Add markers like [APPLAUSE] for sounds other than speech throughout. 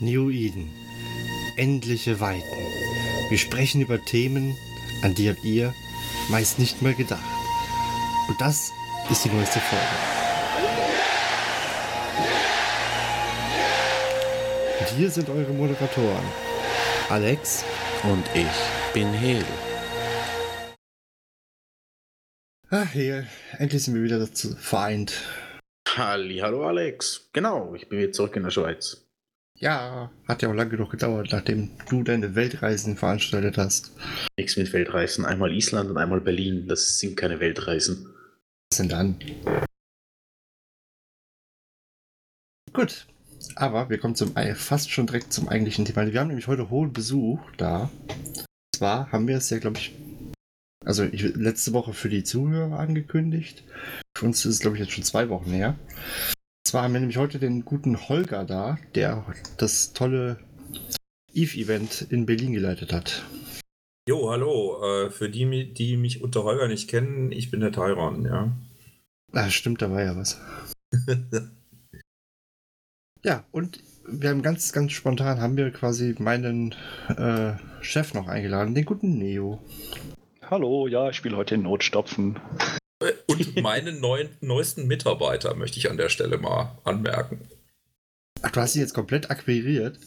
New Eden. Endliche Weiten. Wir sprechen über Themen, an die habt ihr meist nicht mal gedacht. Und das ist die neueste Folge. Und hier sind eure Moderatoren. Alex Und ich bin Hel. Ach, hier, endlich sind wir wieder dazu vereint. Halli, hallo Alex. Genau, ich bin wieder zurück in der Schweiz. Ja, hat ja auch lange genug gedauert, nachdem du deine Weltreisen veranstaltet hast. Nichts mit Weltreisen. Einmal Island und einmal Berlin. Das sind keine Weltreisen. Was denn dann? Gut, aber wir kommen zum fast schon direkt zum eigentlichen Thema. Wir haben nämlich heute hohen Besuch da. Und zwar haben wir es ja, glaube ich, also ich, letzte Woche für die Zuhörer angekündigt. Für uns ist es, glaube ich, jetzt schon zwei Wochen her. Und zwar haben wir nämlich heute den guten Holger da, der das tolle Eve-Event in Berlin geleitet hat. Jo, hallo. Äh, für die, die mich unter Holger nicht kennen, ich bin der Tyron, ja. Ah, stimmt, da war ja was. [LAUGHS] Ja, und wir haben ganz, ganz spontan haben wir quasi meinen äh, Chef noch eingeladen, den guten Neo. Hallo, ja, ich spiele heute den Notstopfen. Und meinen neuen, neuesten Mitarbeiter möchte ich an der Stelle mal anmerken. Ach, du hast ihn jetzt komplett akquiriert.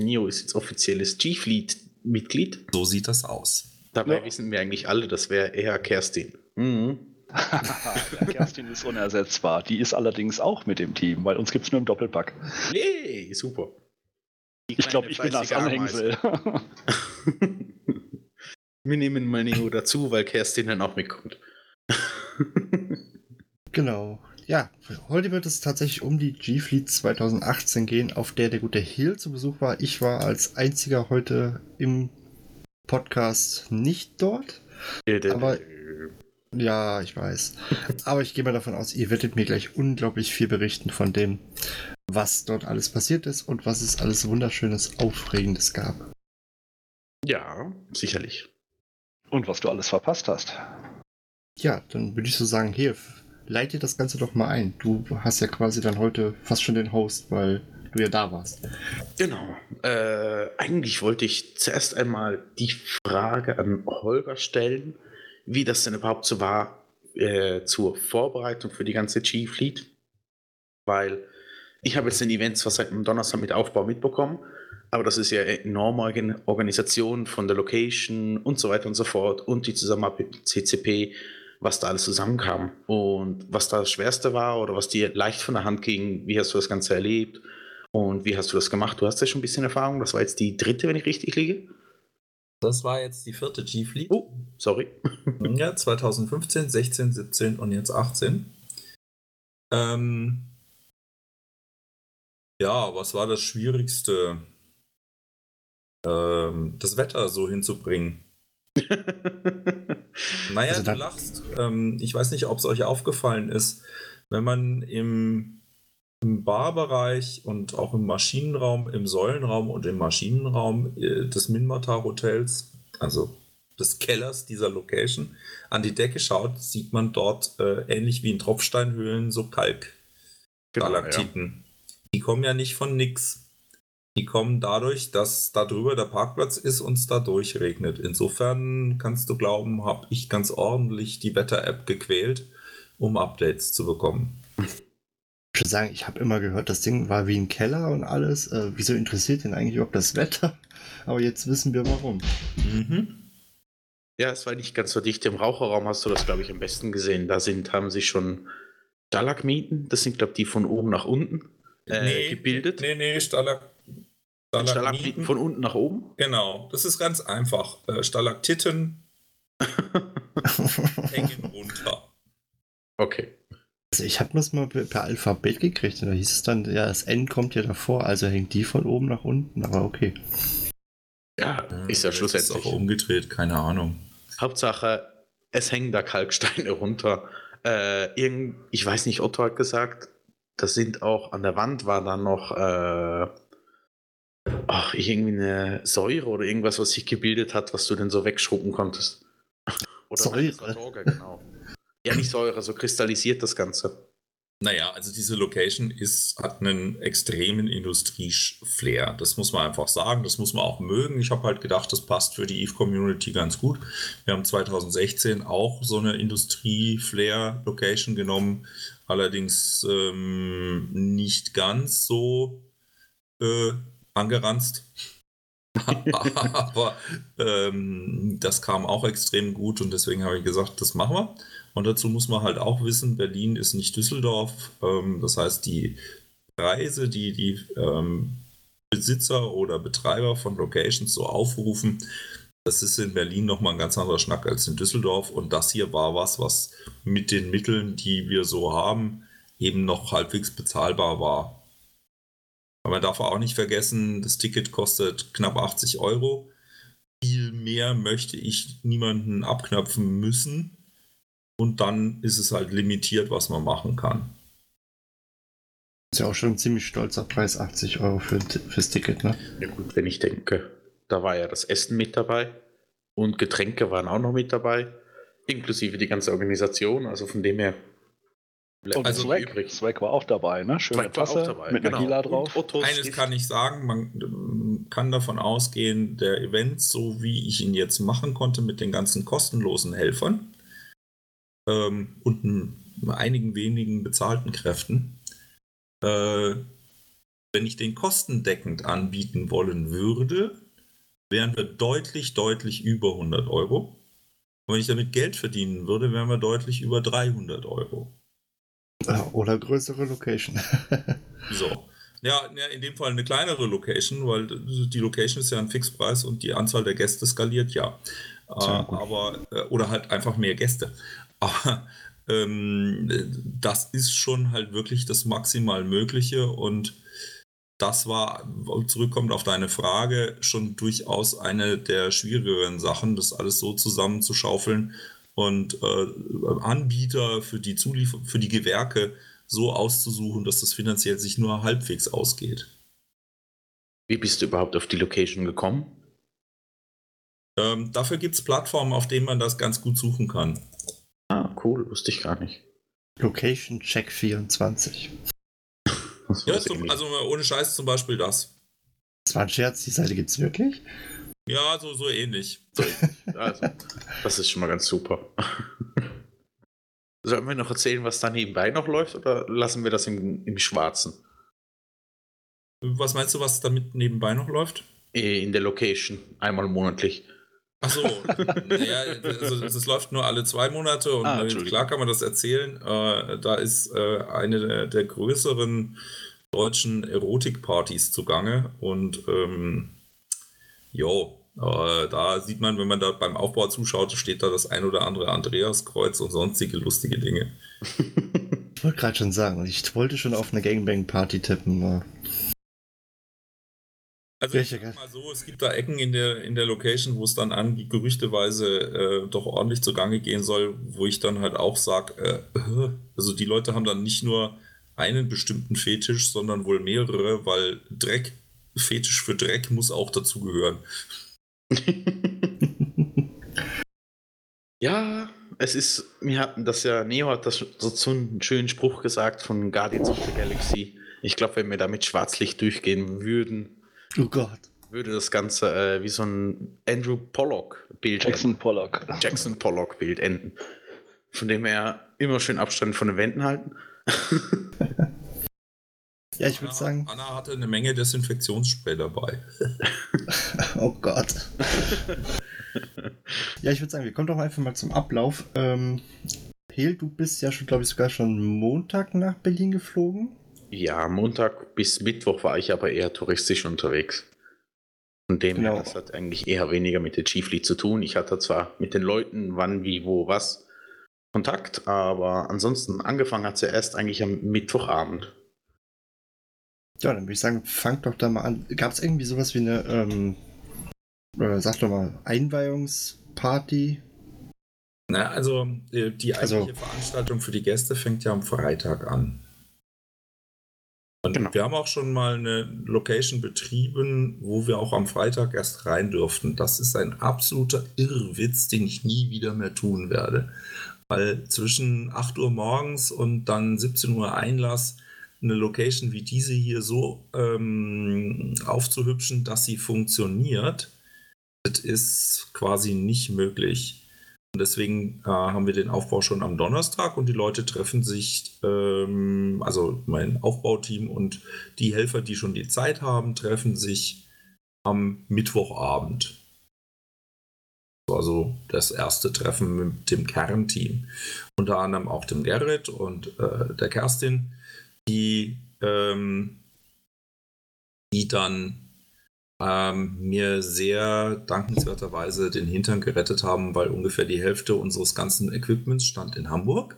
Nio ist jetzt offizielles G-Fleet-Mitglied. So sieht das aus. Dabei Ja. wissen wir eigentlich alle, das wäre eher Kerstin. Mhm. ja, [LAUGHS] Kerstin ist unersetzbar. Die ist allerdings auch mit dem Team, weil uns gibt es nur im Doppelpack. Yay, super. Ich glaube, ich bin das Ameise. Anhängsel. [LAUGHS] Wir nehmen mal Neo dazu, weil Kerstin dann auch mitkommt. [LAUGHS] Genau. Ja, heute wird es tatsächlich um die G-Fleet 2018 gehen, auf der der gute Hill zu Besuch war. Ich war als einziger heute im Podcast nicht dort. Aber- Ja, ich weiß. [LAUGHS] Aber ich gehe mal davon aus, ihr werdet mir gleich unglaublich viel berichten von dem, was dort alles passiert ist und was es alles Wunderschönes, Aufregendes gab. ja, sicherlich. Und was du alles verpasst hast. Ja, dann würde ich so sagen, hier, leite das Ganze doch mal ein. Du hast ja quasi dann heute fast schon den Host, weil du ja da warst. Genau. Äh, eigentlich wollte ich zuerst einmal die Frage an Holger stellen, wie das denn überhaupt so war äh, zur Vorbereitung für die ganze G-Fleet. Weil ich habe jetzt den Event zwar seit dem Donnerstag mit Aufbau mitbekommen, aber das ist ja eine enorme Organ- Organisation von der Location und so weiter und so fort und die Zusammenarbeit mit CCP, was da alles zusammenkam und was da das Schwerste war oder was dir leicht von der Hand ging, wie hast du das Ganze erlebt und wie hast du das gemacht? Du hast ja schon ein bisschen Erfahrung. Das war jetzt die dritte, wenn ich richtig liege. Das war jetzt die vierte G-Fleet. Oh, sorry. [LAUGHS] Ja, 2015, 16, 17 und jetzt 18. Ähm, ja, was war das Schwierigste? Ähm, das Wetter so hinzubringen. [LAUGHS] Naja, Also du lachst. Ähm, ich weiß nicht, ob es euch aufgefallen ist, wenn man im, im Barbereich und auch im Maschinenraum, im Säulenraum und im Maschinenraum äh, des Minmatar Hotels, also des Kellers dieser Location, an die Decke schaut, sieht man dort äh, ähnlich wie in Tropfsteinhöhlen so Kalkstalagtiten. Die kommen ja nicht von nix. Die kommen dadurch, dass da drüber der Parkplatz ist und es da durchregnet. Insofern kannst du glauben, habe ich ganz ordentlich die Wetter-App gequält, um Updates zu bekommen. Ich würde sagen, ich habe immer gehört, das Ding war wie ein Keller und alles. Äh, wieso interessiert ihn eigentlich überhaupt das Wetter? [LAUGHS] Aber jetzt wissen wir warum. Mhm. Ja, es war nicht ganz so dicht. Im Raucherraum hast du das, glaube ich, am besten gesehen. Da sind, haben sich schon Stalagmiten, das sind, glaube ich, die von oben nach unten äh, gebildet. Nee, nee, Stalag Stalagmiten. von unten nach oben. Genau, das ist ganz einfach. Äh, Stalaktiten [LAUGHS] hängen runter. Okay. Also ich habe das mal per Alphabet gekriegt und da hieß es dann, ja, das N kommt ja davor, also hängt die von oben nach unten, aber okay. Ja, ist ja schlussendlich. Ist auch umgedreht, keine Ahnung. Hauptsache, es hängen da Kalksteine runter. Äh, irgend, ich weiß nicht, Otto hat gesagt, das sind auch an der Wand war dann noch äh, ach, irgendwie eine Säure oder irgendwas, was sich gebildet hat, was du denn so wegschrubben konntest. [LAUGHS] Oder Säure? Torge, genau. Ja, nicht Säure, so kristallisiert das Ganze. Naja, also diese Location ist, hat einen extremen Industrie-Flair. Das muss man einfach sagen, das muss man auch mögen. Ich habe halt gedacht, das passt für die Eve-Community ganz gut. Wir haben 2016 auch so eine Industrie-Flair-Location genommen, allerdings ähm, nicht ganz so äh, angeranzt. [LAUGHS] Aber ähm, das kam auch extrem gut und deswegen habe ich gesagt, das machen wir. Und dazu muss man halt auch wissen, Berlin ist nicht Düsseldorf. Ähm, das heißt, die Preise, die die ähm, Besitzer oder Betreiber von Locations so aufrufen, das ist in Berlin nochmal ein ganz anderer Schnack als in Düsseldorf. Und das hier war was, was mit den Mitteln, die wir so haben, eben noch halbwegs bezahlbar war. Aber man darf auch nicht vergessen, das Ticket kostet knapp 80 Euro. Viel mehr möchte ich niemanden abknöpfen müssen. Und dann ist es halt limitiert, was man machen kann. Ist ja auch schon ein ziemlich stolzer Preis, 80 Euro für, fürs Ticket, ne? Ja gut, wenn ich denke, da war ja das Essen mit dabei und Getränke waren auch noch mit dabei, inklusive die ganze Organisation, also von dem her und also Swag, übrig. Swag war auch dabei, ne? Schöne Swag Tasse dabei, mit genau. einer Hila drauf. Eines kann ich sagen, man kann davon ausgehen, der Event, so wie ich ihn jetzt machen konnte mit den ganzen kostenlosen Helfern ähm, und ein, einigen wenigen bezahlten Kräften, äh, wenn ich den kostendeckend anbieten wollen würde, wären wir deutlich, deutlich über 100 Euro. Und wenn ich damit Geld verdienen würde, wären wir deutlich über 300 Euro. Oder größere Location. [LAUGHS] so. Ja, in dem Fall eine kleinere Location, weil die Location ist ja ein Fixpreis und die Anzahl der Gäste skaliert ja. Äh, aber, äh, oder halt einfach mehr Gäste. [LAUGHS] Aber ähm, das ist schon halt wirklich das maximal Mögliche und das war, zurückkommt auf deine Frage, schon durchaus eine der schwierigeren Sachen, das alles so zusammenzuschaufeln, und äh, Anbieter für die Zuliefer für die Gewerke so auszusuchen, dass das finanziell sich nur halbwegs ausgeht. Wie bist du überhaupt auf die Location gekommen? Ähm, dafür gibt es Plattformen, auf denen man das ganz gut suchen kann. Ah, cool, wusste ich gar nicht. Location Check 24. ja, zum, also ohne Scheiß zum Beispiel das. Das war ein Scherz, die Seite gibt es wirklich? Ja, so, so ähnlich. Also, das ist schon mal ganz super. [LAUGHS] Sollen wir noch erzählen, was da nebenbei noch läuft oder lassen wir das im, im Schwarzen? Was meinst du, was damit nebenbei noch läuft? Äh, in der Location, einmal monatlich. Achso, naja, also das läuft nur alle zwei Monate und ah, klar kann man das erzählen. Äh, da ist äh, eine der, der, größeren deutschen Erotikpartys zugange und ähm, Jo, äh, da sieht man, wenn man da beim Aufbau zuschaut, steht da das ein oder andere Andreaskreuz und sonstige lustige Dinge. [LAUGHS] ich wollte gerade schon sagen, ich wollte schon auf eine Gangbang-Party tippen. Aber also ich sag mal so, es gibt da Ecken in der, in der Location, wo es dann an gerüchteweise äh, doch ordentlich zugange gehen soll, wo ich dann halt auch sage, äh, also die Leute haben dann nicht nur einen bestimmten Fetisch, sondern wohl mehrere, weil Dreck Fetisch für Dreck muss auch dazugehören. ja, es ist, wir hatten das ja, Neo hat das so einen schönen Spruch gesagt von Guardians of the Galaxy. Ich glaube, wenn wir da mit Schwarzlicht durchgehen würden, oh Gott. würde das Ganze äh, wie so ein Andrew Pollock-Bild Jackson enden. Pollock. Jackson Pollock-Bild enden. Von dem her immer schön Abstand von den Wänden halten. [LAUGHS] Ja, ich würde sagen. Anna hatte eine Menge Desinfektionsspray dabei. [LAUGHS] oh Gott. ja, ich würde sagen, wir kommen doch einfach mal zum Ablauf. Ähm, Hel, du bist ja schon, glaube ich, sogar schon Montag nach Berlin geflogen. Ja, Montag bis Mittwoch war ich aber eher touristisch unterwegs. Von dem genau. her, das hat eigentlich eher weniger mit der Chief League zu tun. Ich hatte zwar mit den Leuten wann, wie, wo, was Kontakt, aber ansonsten angefangen hat sie erst eigentlich am Mittwochabend. Ja, dann würde ich sagen, fangt doch da mal an. Gab es irgendwie sowas wie eine, ähm, äh, sag doch mal, Einweihungsparty? Na, also äh, die eigentliche also, Veranstaltung für die Gäste fängt ja am Freitag an. Und genau. wir haben auch schon mal eine Location betrieben, wo wir auch am Freitag erst rein durften. Das ist ein absoluter Irrwitz, den ich nie wieder mehr tun werde. weil zwischen 8 Uhr morgens und dann 17 Uhr Einlass eine Location wie diese hier so ähm, aufzuhübschen, dass sie funktioniert, das ist quasi nicht möglich. Und deswegen äh, haben wir den Aufbau schon am Donnerstag und die Leute treffen sich, ähm, also mein Aufbauteam und die Helfer, die schon die Zeit haben, treffen sich am Mittwochabend. Also das erste Treffen mit dem Kernteam. Unter anderem auch dem Gerrit und äh, der Kerstin, die, ähm, die dann ähm, mir sehr dankenswerterweise den Hintern gerettet haben, weil ungefähr die Hälfte unseres ganzen Equipments stand in Hamburg.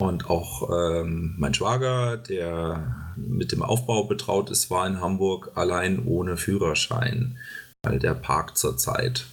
Und auch ähm, mein Schwager, der mit dem Aufbau betraut ist, war in Hamburg allein ohne Führerschein, weil der parkt zurzeit.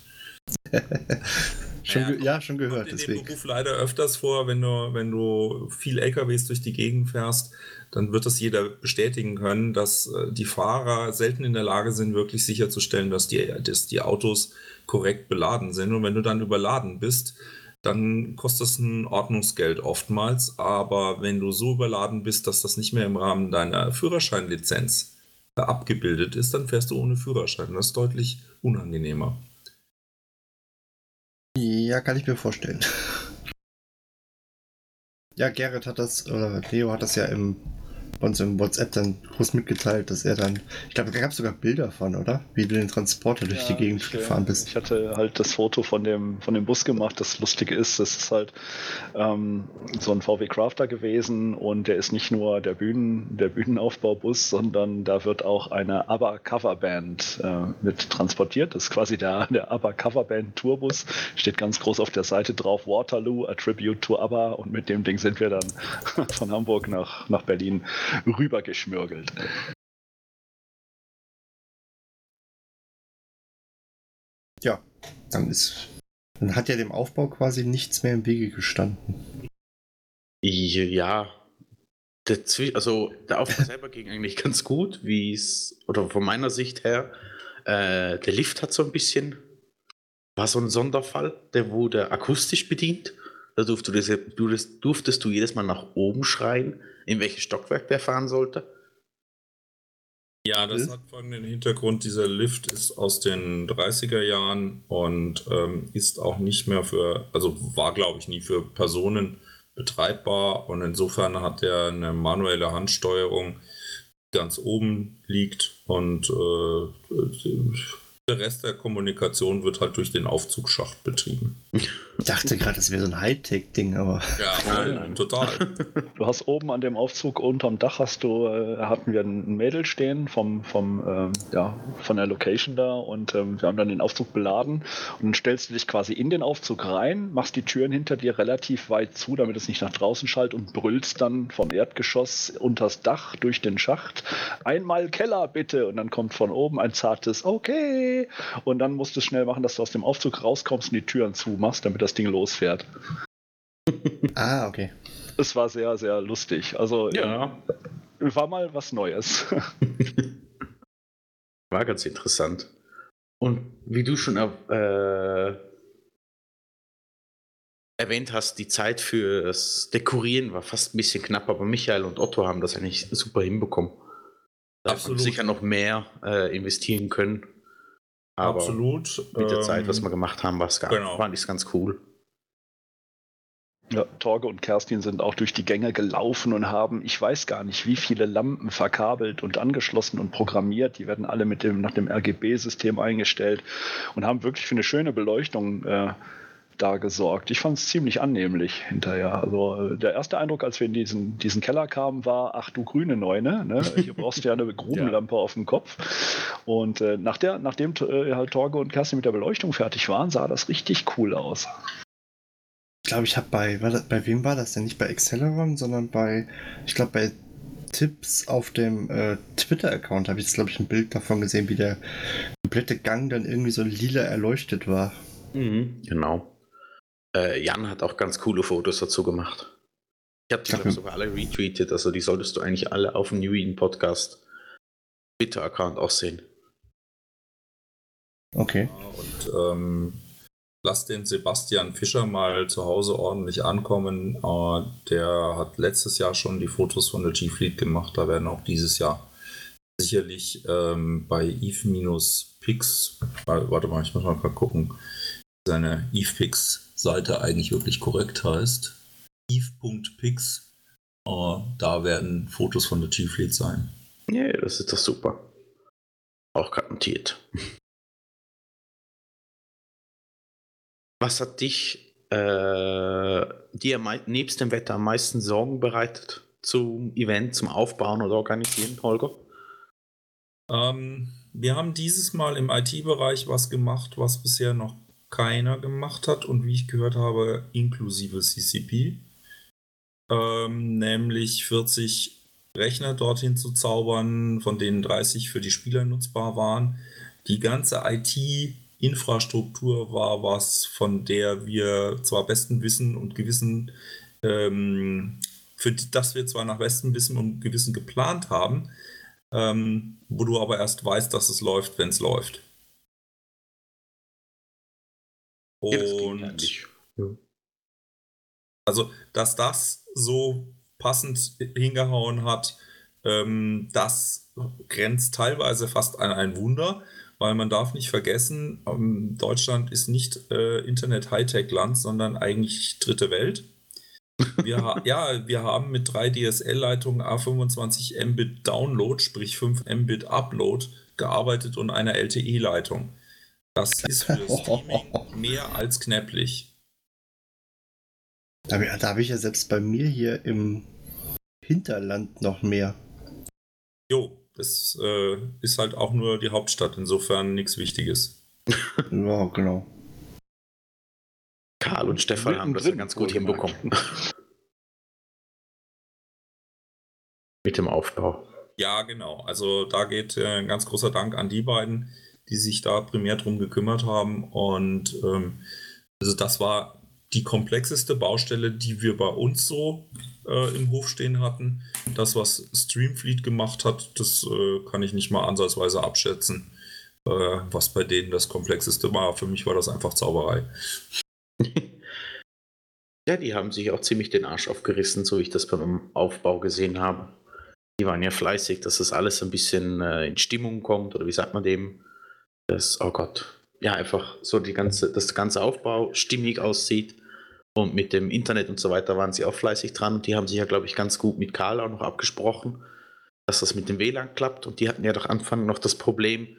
[LAUGHS] schon ja, ja, schon gehört. Kommt in deswegen. dem Beruf leider öfters vor, wenn du, wenn du viel LKWs durch die Gegend fährst, dann wird das jeder bestätigen können, dass äh, die Fahrer selten in der Lage sind, wirklich sicherzustellen, dass die, dass die Autos korrekt beladen sind. Und wenn du dann überladen bist, dann kostet das ein Ordnungsgeld oftmals. Aber wenn du so überladen bist, dass das nicht mehr im Rahmen deiner Führerscheinlizenz abgebildet ist, dann fährst du ohne Führerschein. Das ist deutlich unangenehmer. Ja, kann ich mir vorstellen. [LAUGHS] Ja, Gerrit hat das, oder Leo hat das ja im uns im WhatsApp dann groß mitgeteilt, dass er dann, ich glaube, da gab es sogar Bilder von, oder? Wie du den Transporter durch ja, die Gegend ich, gefahren bist. Ich hatte halt das Foto von dem, von dem Bus gemacht. Das Lustige ist, das ist halt ähm, so ein VW Crafter gewesen und der ist nicht nur der Bühnen, der Bühnenaufbaubus, sondern da wird auch eine ABBA Coverband äh, mit transportiert. Das ist quasi der, der ABBA Coverband Tourbus. Steht ganz groß auf der Seite drauf, Waterloo, a Tribute to ABBA und mit dem Ding sind wir dann [LAUGHS] von Hamburg nach, nach Berlin rübergeschmürgelt. Ja, dann ist. Dann hat ja dem Aufbau quasi nichts mehr im Wege gestanden. Ja, der, also der Aufbau [LAUGHS] selber ging eigentlich ganz gut, wie es, oder von meiner Sicht her, äh, der Lift hat so ein bisschen, war so ein Sonderfall, der wurde akustisch bedient. Da durftest du, durftest du jedes Mal nach oben schreien, in welches Stockwerk der fahren sollte. Ja, das hat folgenden Hintergrund. Dieser Lift ist aus den 30er Jahren und ähm, ist auch nicht mehr für, also war glaube ich nie für Personen betreibbar und insofern hat er eine manuelle Handsteuerung, die ganz oben liegt und äh, der Rest der Kommunikation wird halt durch den Aufzugsschacht betrieben. Ich dachte gerade, das wäre so ein Hightech-Ding, aber. Ja, nein, nein, total. Du hast oben an dem Aufzug unterm Dach hast du, äh, hatten wir ein Mädel stehen vom, vom, ähm, ja, von der Location da und ähm, wir haben dann den Aufzug beladen und dann stellst du dich quasi in den Aufzug rein, machst die Türen hinter dir relativ weit zu, damit es nicht nach draußen schallt und brüllst dann vom Erdgeschoss unters Dach durch den Schacht. Einmal Keller bitte! Und dann kommt von oben ein zartes Okay! Und dann musst du es schnell machen, dass du aus dem Aufzug rauskommst und die Türen zumachst, damit das Ding losfährt. [LAUGHS] ah, okay. Es war sehr, sehr lustig. Also, ja. Äh, war mal was Neues. [LAUGHS] war ganz interessant. Und wie du schon äh, erwähnt hast, die Zeit fürs Dekorieren war fast ein bisschen knapp, aber Michael und Otto haben das eigentlich super hinbekommen. Da haben sicher noch mehr äh, investieren können. Aber Absolut. Mit der ähm, Zeit, was ähm, wir gemacht haben, war es genau. fand ich ganz cool. Ja, Torge und Kerstin sind auch durch die Gänge gelaufen und haben, ich weiß gar nicht, wie viele Lampen verkabelt und angeschlossen und programmiert. Die werden alle mit dem, nach dem RGB-System eingestellt und haben wirklich für eine schöne Beleuchtung äh, da gesorgt. Ich fand es ziemlich annehmlich hinterher. Also äh, der erste Eindruck, als wir in diesen, diesen Keller kamen, war, ach du grüne Neune, ne? hier [LAUGHS] brauchst du ja eine Grubenlampe ja. auf dem Kopf. Und äh, nach der, nachdem äh, halt Torge und Kerstin mit der Beleuchtung fertig waren, sah das richtig cool aus. Ich glaube, ich habe bei, bei wem war das denn? Nicht bei Acceleron, sondern bei, ich glaube, bei Tipps auf dem äh, Twitter-Account habe ich jetzt, glaube ich, ein Bild davon gesehen, wie der komplette Gang dann irgendwie so lila erleuchtet war. Mhm, genau. Äh, Jan hat auch ganz coole Fotos dazu gemacht. Ich habe die glaub, sogar alle retweetet, also die solltest du eigentlich alle auf dem New Eden Podcast Twitter-Account auch sehen. Okay. Und ähm, lass den Sebastian Fischer mal zu Hause ordentlich ankommen. Äh, der hat letztes Jahr schon die Fotos von der G-Fleet gemacht. Da werden auch dieses Jahr sicherlich ähm, bei Eve-Pix, warte mal, ich muss mal gucken, seine Eve-Pix-Seite eigentlich wirklich korrekt heißt. Eve.pix. Äh, da werden Fotos von der G-Fleet sein. Ja, das ist doch super. Auch garantiert. Was hat dich äh, dir nebst dem Wetter am meisten Sorgen bereitet zum Event, zum Aufbauen oder Organisieren, Holger? Ähm, wir haben dieses Mal im IT-Bereich was gemacht, was bisher noch keiner gemacht hat und wie ich gehört habe, inklusive CCP. Ähm, nämlich 40 Rechner dorthin zu zaubern, von denen 30 für die Spieler nutzbar waren. Die ganze IT-Infrastruktur war was, von der wir zwar besten Wissen und Gewissen, ähm, für das wir zwar nach bestem Wissen und Gewissen geplant haben, ähm, wo du aber erst weißt, dass es läuft, wenn es läuft. Und ja. also, dass das so passend hingehauen hat, ähm, das grenzt teilweise fast an ein Wunder, weil man darf nicht vergessen, ähm, Deutschland ist nicht äh, Internet-Hightech-Land, sondern eigentlich dritte Welt. Wir [LAUGHS] ja, wir haben mit drei DSL-Leitungen A25 Mbit Download, sprich 5 Mbit Upload, gearbeitet und einer LTE-Leitung. Das ist für [LAUGHS] Streaming mehr als knäpplich. Da, da habe ich ja selbst bei mir hier im Hinterland noch mehr. Jo, das äh, ist halt auch nur die Hauptstadt, insofern nichts Wichtiges. [LAUGHS] ja, genau. Karl und Stefan haben das ja ganz gut hinbekommen. [LAUGHS] Mit dem Aufbau. Ja, genau. Also da geht äh, ein ganz großer Dank an die beiden, die sich da primär drum gekümmert haben. Und ähm, also das war die komplexeste Baustelle, die wir bei uns so äh, im Hof stehen hatten. Das, was Streamfleet gemacht hat, das äh, kann ich nicht mal ansatzweise abschätzen, äh, was bei denen das komplexeste war. Für mich war das einfach Zauberei. [LAUGHS] Ja, die haben sich auch ziemlich den Arsch aufgerissen, so wie ich das beim Aufbau gesehen habe. Die waren ja fleißig, dass das alles ein bisschen äh, in Stimmung kommt, oder wie sagt man dem? Das, oh Gott, ja, einfach so die ganze, dass der ganze Aufbau stimmig aussieht. Und mit dem Internet und so weiter waren sie auch fleißig dran. Und die haben sich ja, glaube ich, ganz gut mit Karl auch noch abgesprochen, dass das mit dem WLAN klappt. Und die hatten ja doch Anfang noch das Problem,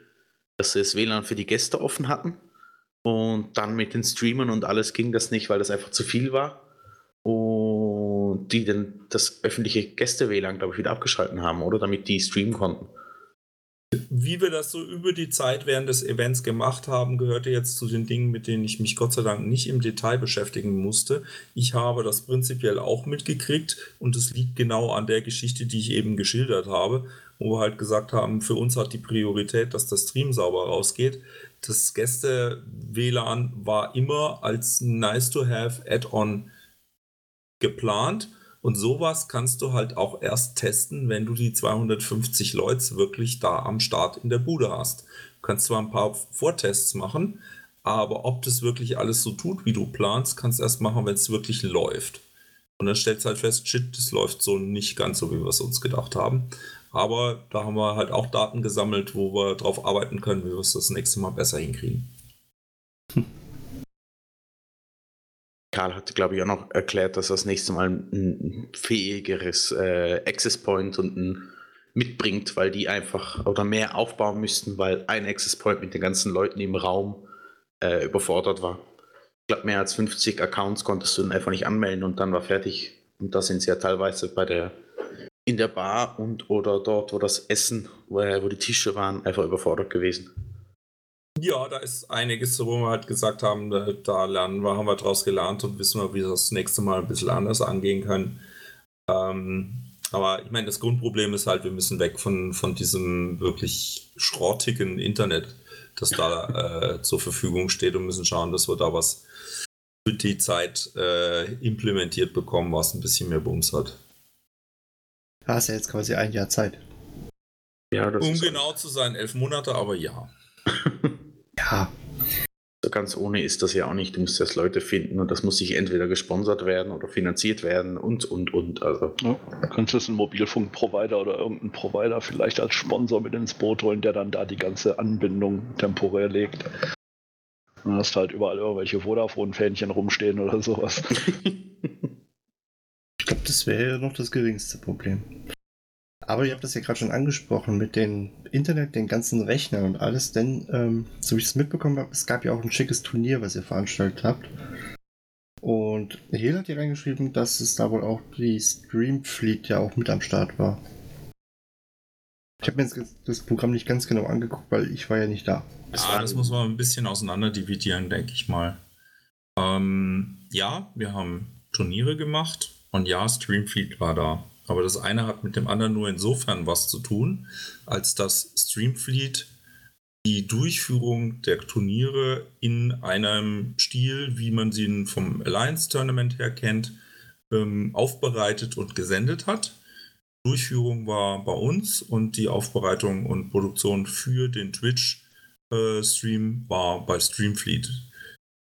dass sie das WLAN für die Gäste offen hatten. Und dann mit den Streamern und alles ging das nicht, weil das einfach zu viel war. Und die dann das öffentliche Gäste-WLAN, glaube ich, wieder abgeschalten haben, oder? Damit die streamen konnten. Wie wir das so über die Zeit während des Events gemacht haben, gehörte jetzt zu den Dingen, mit denen ich mich Gott sei Dank nicht im Detail beschäftigen musste. Ich habe das prinzipiell auch mitgekriegt und es liegt genau an der Geschichte, die ich eben geschildert habe, wo wir halt gesagt haben, für uns hat die Priorität, dass der Stream sauber rausgeht. Das Gäste-WLAN war immer als Nice-to-Have-Add-on geplant. Und sowas kannst du halt auch erst testen, wenn du die 250 Leute wirklich da am Start in der Bude hast. Du kannst zwar ein paar Vortests machen, aber ob das wirklich alles so tut, wie du planst, kannst du erst machen, wenn es wirklich läuft. Und dann stellst du halt fest, shit, das läuft so nicht ganz so, wie wir es uns gedacht haben. Aber da haben wir halt auch Daten gesammelt, wo wir drauf arbeiten können, wie wir es das nächste Mal besser hinkriegen. Karl hat, glaube ich, auch noch erklärt, dass er das nächste Mal ein fähigeres äh, Access Point und ein mitbringt, weil die einfach oder mehr aufbauen müssten, weil ein Access Point mit den ganzen Leuten im Raum äh, überfordert war. Ich glaube, mehr als 50 Accounts konntest du dann einfach nicht anmelden und dann war fertig. Und da sind sie ja teilweise bei der in der Bar und oder dort, wo das Essen, wo, wo die Tische waren, einfach überfordert gewesen. Ja, da ist einiges, wo wir halt gesagt haben, da, da lernen wir, haben wir draus gelernt und wissen wir, wie wir das nächste Mal ein bisschen anders angehen können. Ähm, aber ich meine, das Grundproblem ist halt, wir müssen weg von, von diesem wirklich schrottigen Internet, das da [LAUGHS] äh, zur Verfügung steht und müssen schauen, dass wir da was für die Zeit äh, implementiert bekommen, was ein bisschen mehr Bums hat. Du hast ja jetzt quasi ein Jahr Zeit. Ja, um genau zu sein, elf Monate, aber ja. [LAUGHS] Ja. So ganz ohne ist das ja auch nicht. Du musst erst Leute finden und das muss sich entweder gesponsert werden oder finanziert werden und, und, und. Also. Ja, du könntest einen Mobilfunkprovider oder irgendeinen Provider vielleicht als Sponsor mit ins Boot holen, der dann da die ganze Anbindung temporär legt. Dann hast du halt überall irgendwelche Vodafone-Fähnchen rumstehen oder sowas. [LAUGHS] ich glaube, das wäre ja noch das geringste Problem. Aber ihr habt das ja gerade schon angesprochen mit dem Internet, den ganzen Rechnern und alles, denn ähm, so wie ich es mitbekommen habe, es gab ja auch ein schickes Turnier, was ihr veranstaltet habt. Und Hel hat hier reingeschrieben, dass es da wohl auch die Streamfleet ja auch mit am Start war. Ich habe mir jetzt das Programm nicht ganz genau angeguckt, weil ich war ja nicht da. Das, ah, das muss man ein bisschen auseinander dividieren, denke ich mal. Ähm, ja, wir haben Turniere gemacht und ja, Streamfleet war da. Aber das eine hat mit dem anderen nur insofern was zu tun, als dass Streamfleet die Durchführung der Turniere in einem Stil, wie man sie vom Alliance Tournament her kennt, ähm, aufbereitet und gesendet hat. Durchführung war bei uns und die Aufbereitung und Produktion für den Twitch-Stream äh, war bei Streamfleet.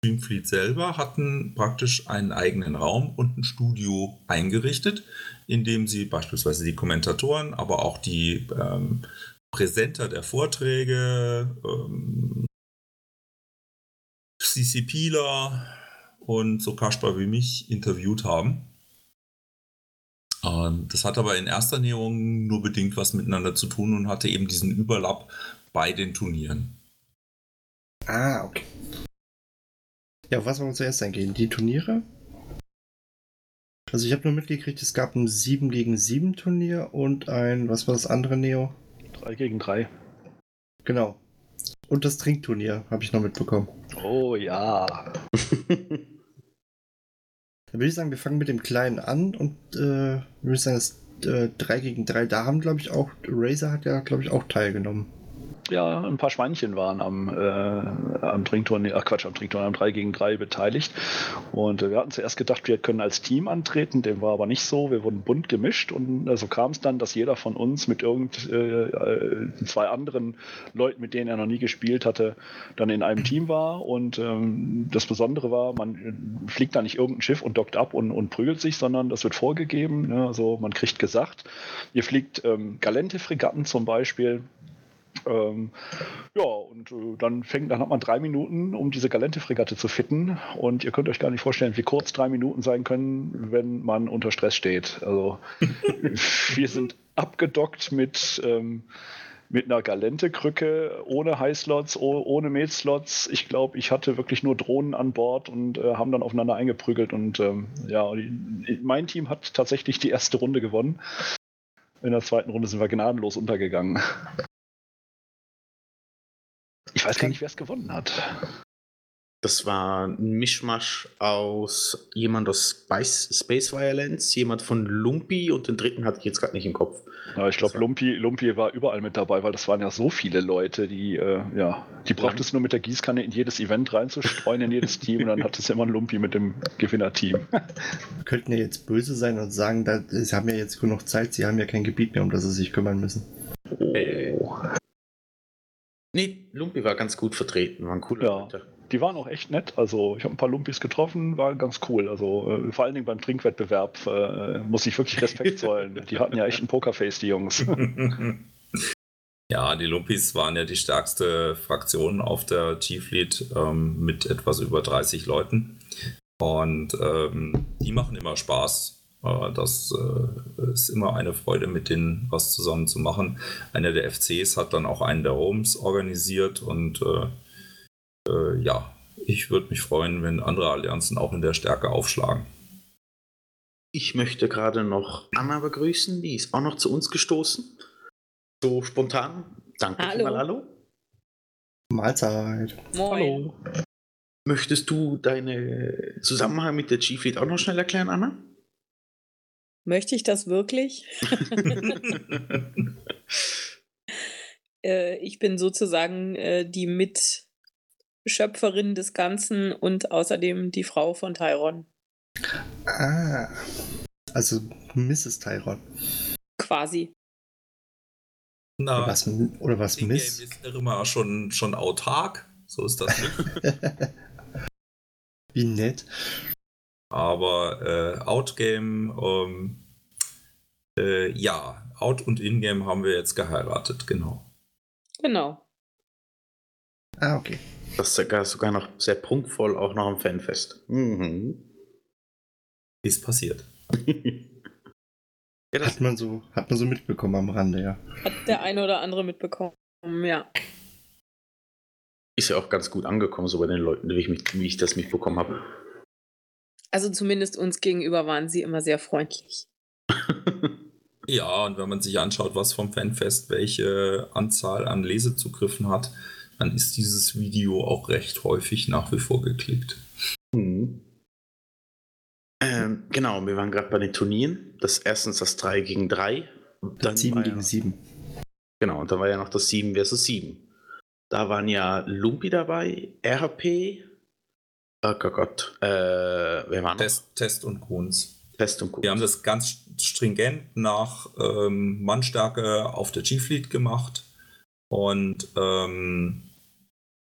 Streamfleet selber hatten praktisch einen eigenen Raum und ein Studio eingerichtet, in dem sie beispielsweise die Kommentatoren, aber auch die ähm, Präsenter der Vorträge, ähm, CCPler und so Kasper wie mich interviewt haben. Ähm, das hat aber in erster Näherung nur bedingt was miteinander zu tun und hatte eben diesen Überlapp bei den Turnieren. Ah, okay. Ja, was wollen wir zuerst eingehen? Die Turniere? Also ich habe nur mitgekriegt, es gab ein 7 gegen 7 Turnier und ein, was war das andere, Neo? 3 gegen 3. Genau. Und das Trinkturnier habe ich noch mitbekommen. Oh ja. [LAUGHS] Dann würde ich sagen, wir fangen mit dem Kleinen an und äh, würde ich sagen, das äh, 3 gegen 3, da haben, glaube ich, auch, Razer hat ja, glaube ich, auch teilgenommen ja, ein paar Schweinchen waren am, äh, am Trinkturnier, ach Quatsch, am Trinkturnier, am 3 gegen 3 beteiligt. Und äh, wir hatten zuerst gedacht, wir können als Team antreten, dem war aber nicht so. Wir wurden bunt gemischt und äh, so kam es dann, dass jeder von uns mit irgend äh, äh, zwei anderen Leuten, mit denen er noch nie gespielt hatte, dann in einem Team war. Und ähm, das Besondere war, man fliegt da nicht irgendein Schiff und dockt ab und, und prügelt sich, sondern das wird vorgegeben. Ne? Also man kriegt gesagt, ihr fliegt ähm, Galente-Fregatten zum Beispiel ähm, ja, und äh, dann fängt, dann hat man drei Minuten, um diese Galente-Fregatte zu fitten. Und ihr könnt euch gar nicht vorstellen, wie kurz drei Minuten sein können, wenn man unter Stress steht. Also [LAUGHS] wir sind abgedockt mit ähm, mit einer Galente-Krücke, ohne Highslots, ohne Maid-Slots. Ich glaube, ich hatte wirklich nur Drohnen an Bord und äh, haben dann aufeinander eingeprügelt. Und ähm, ja, mein Team hat tatsächlich die erste Runde gewonnen. In der zweiten Runde sind wir gnadenlos untergegangen. Ich weiß gar nicht, wer es gewonnen hat. Das war ein Mischmasch aus jemand aus Space, Space Violence, jemand von Lumpy und den dritten hatte ich jetzt gerade nicht im Kopf. Ja, ich glaube, Lumpy, Lumpy war überall mit dabei, weil das waren ja so viele Leute, die, äh, ja, die braucht es nur mit der Gießkanne in jedes Event reinzustreuen, in jedes Team und dann hat es immer ein Lumpy mit dem Gewinnerteam. [LAUGHS] Könnten ja jetzt böse sein und sagen, da, sie haben ja jetzt genug Zeit, sie haben ja kein Gebiet mehr, um das sie sich kümmern müssen. Oh. Nee, Lumpi war ganz gut vertreten, waren coole ja. Leute. Die waren auch echt nett. Also ich habe ein paar Lumpis getroffen, war ganz cool. Also äh, vor allen Dingen beim Trinkwettbewerb äh, muss ich wirklich Respekt [LAUGHS] zollen. Die hatten ja echt ein Pokerface, die Jungs. [LAUGHS] Ja, die Lumpis waren ja die stärkste Fraktion auf der G-Fleet ähm, mit etwas über 30 Leuten. Und ähm, die machen immer Spaß. Äh, das äh, ist immer eine Freude, mit denen was zusammen zu machen. Einer der FCs hat dann auch einen der Homes organisiert und äh, äh, ja, ich würde mich freuen, wenn andere Allianzen auch in der Stärke aufschlagen. Ich möchte gerade noch Anna begrüßen, die ist auch noch zu uns gestoßen. So spontan. Danke hallo. mal, hallo. Mahlzeit. Moin. Hallo. Möchtest du deine Zusammenhang mit der G-Fleet auch noch schnell erklären, Anna? Möchte ich das wirklich? [LAUGHS] [LAUGHS] äh, ich bin sozusagen äh, die Mitschöpferin des Ganzen und außerdem die Frau von Tyron. Ah, also Mrs. Tyron. Quasi. Na, oder was, oder was Miss? ist immer schon, schon autark So ist das nicht. [LAUGHS] Wie nett. Aber äh, Outgame, ähm, äh, ja, Out- und Ingame haben wir jetzt geheiratet, genau. Genau. Ah, okay. Das ist sogar, sogar noch sehr prunkvoll, auch noch am Fanfest. Mhm. Ist passiert. [LAUGHS] ja, das, Hat man so, hat man so mitbekommen am Rande, ja. Hat der eine oder andere mitbekommen, ja. ist ja auch ganz gut angekommen, so bei den Leuten, wie ich, mich, wie ich das mitbekommen habe. Also zumindest uns gegenüber waren sie immer sehr freundlich. Ja, und wenn man sich anschaut, was vom Fanfest welche Anzahl an Lesezugriffen hat, dann ist dieses Video auch recht häufig nach wie vor geklickt. Mhm. Ähm, genau, wir waren gerade bei den Turnieren. Das erstens das 3 gegen 3. Und dann 7 war gegen ja, 7. Genau, und dann war ja noch das 7 versus 7. Da waren ja Lumpi dabei, RP, oh Gott, äh, wer war noch? Test, Test und Kunz. Test und Kunz. Wir haben das ganz stringent nach ähm, Mannstärke auf der G-Fleet gemacht. Und ähm,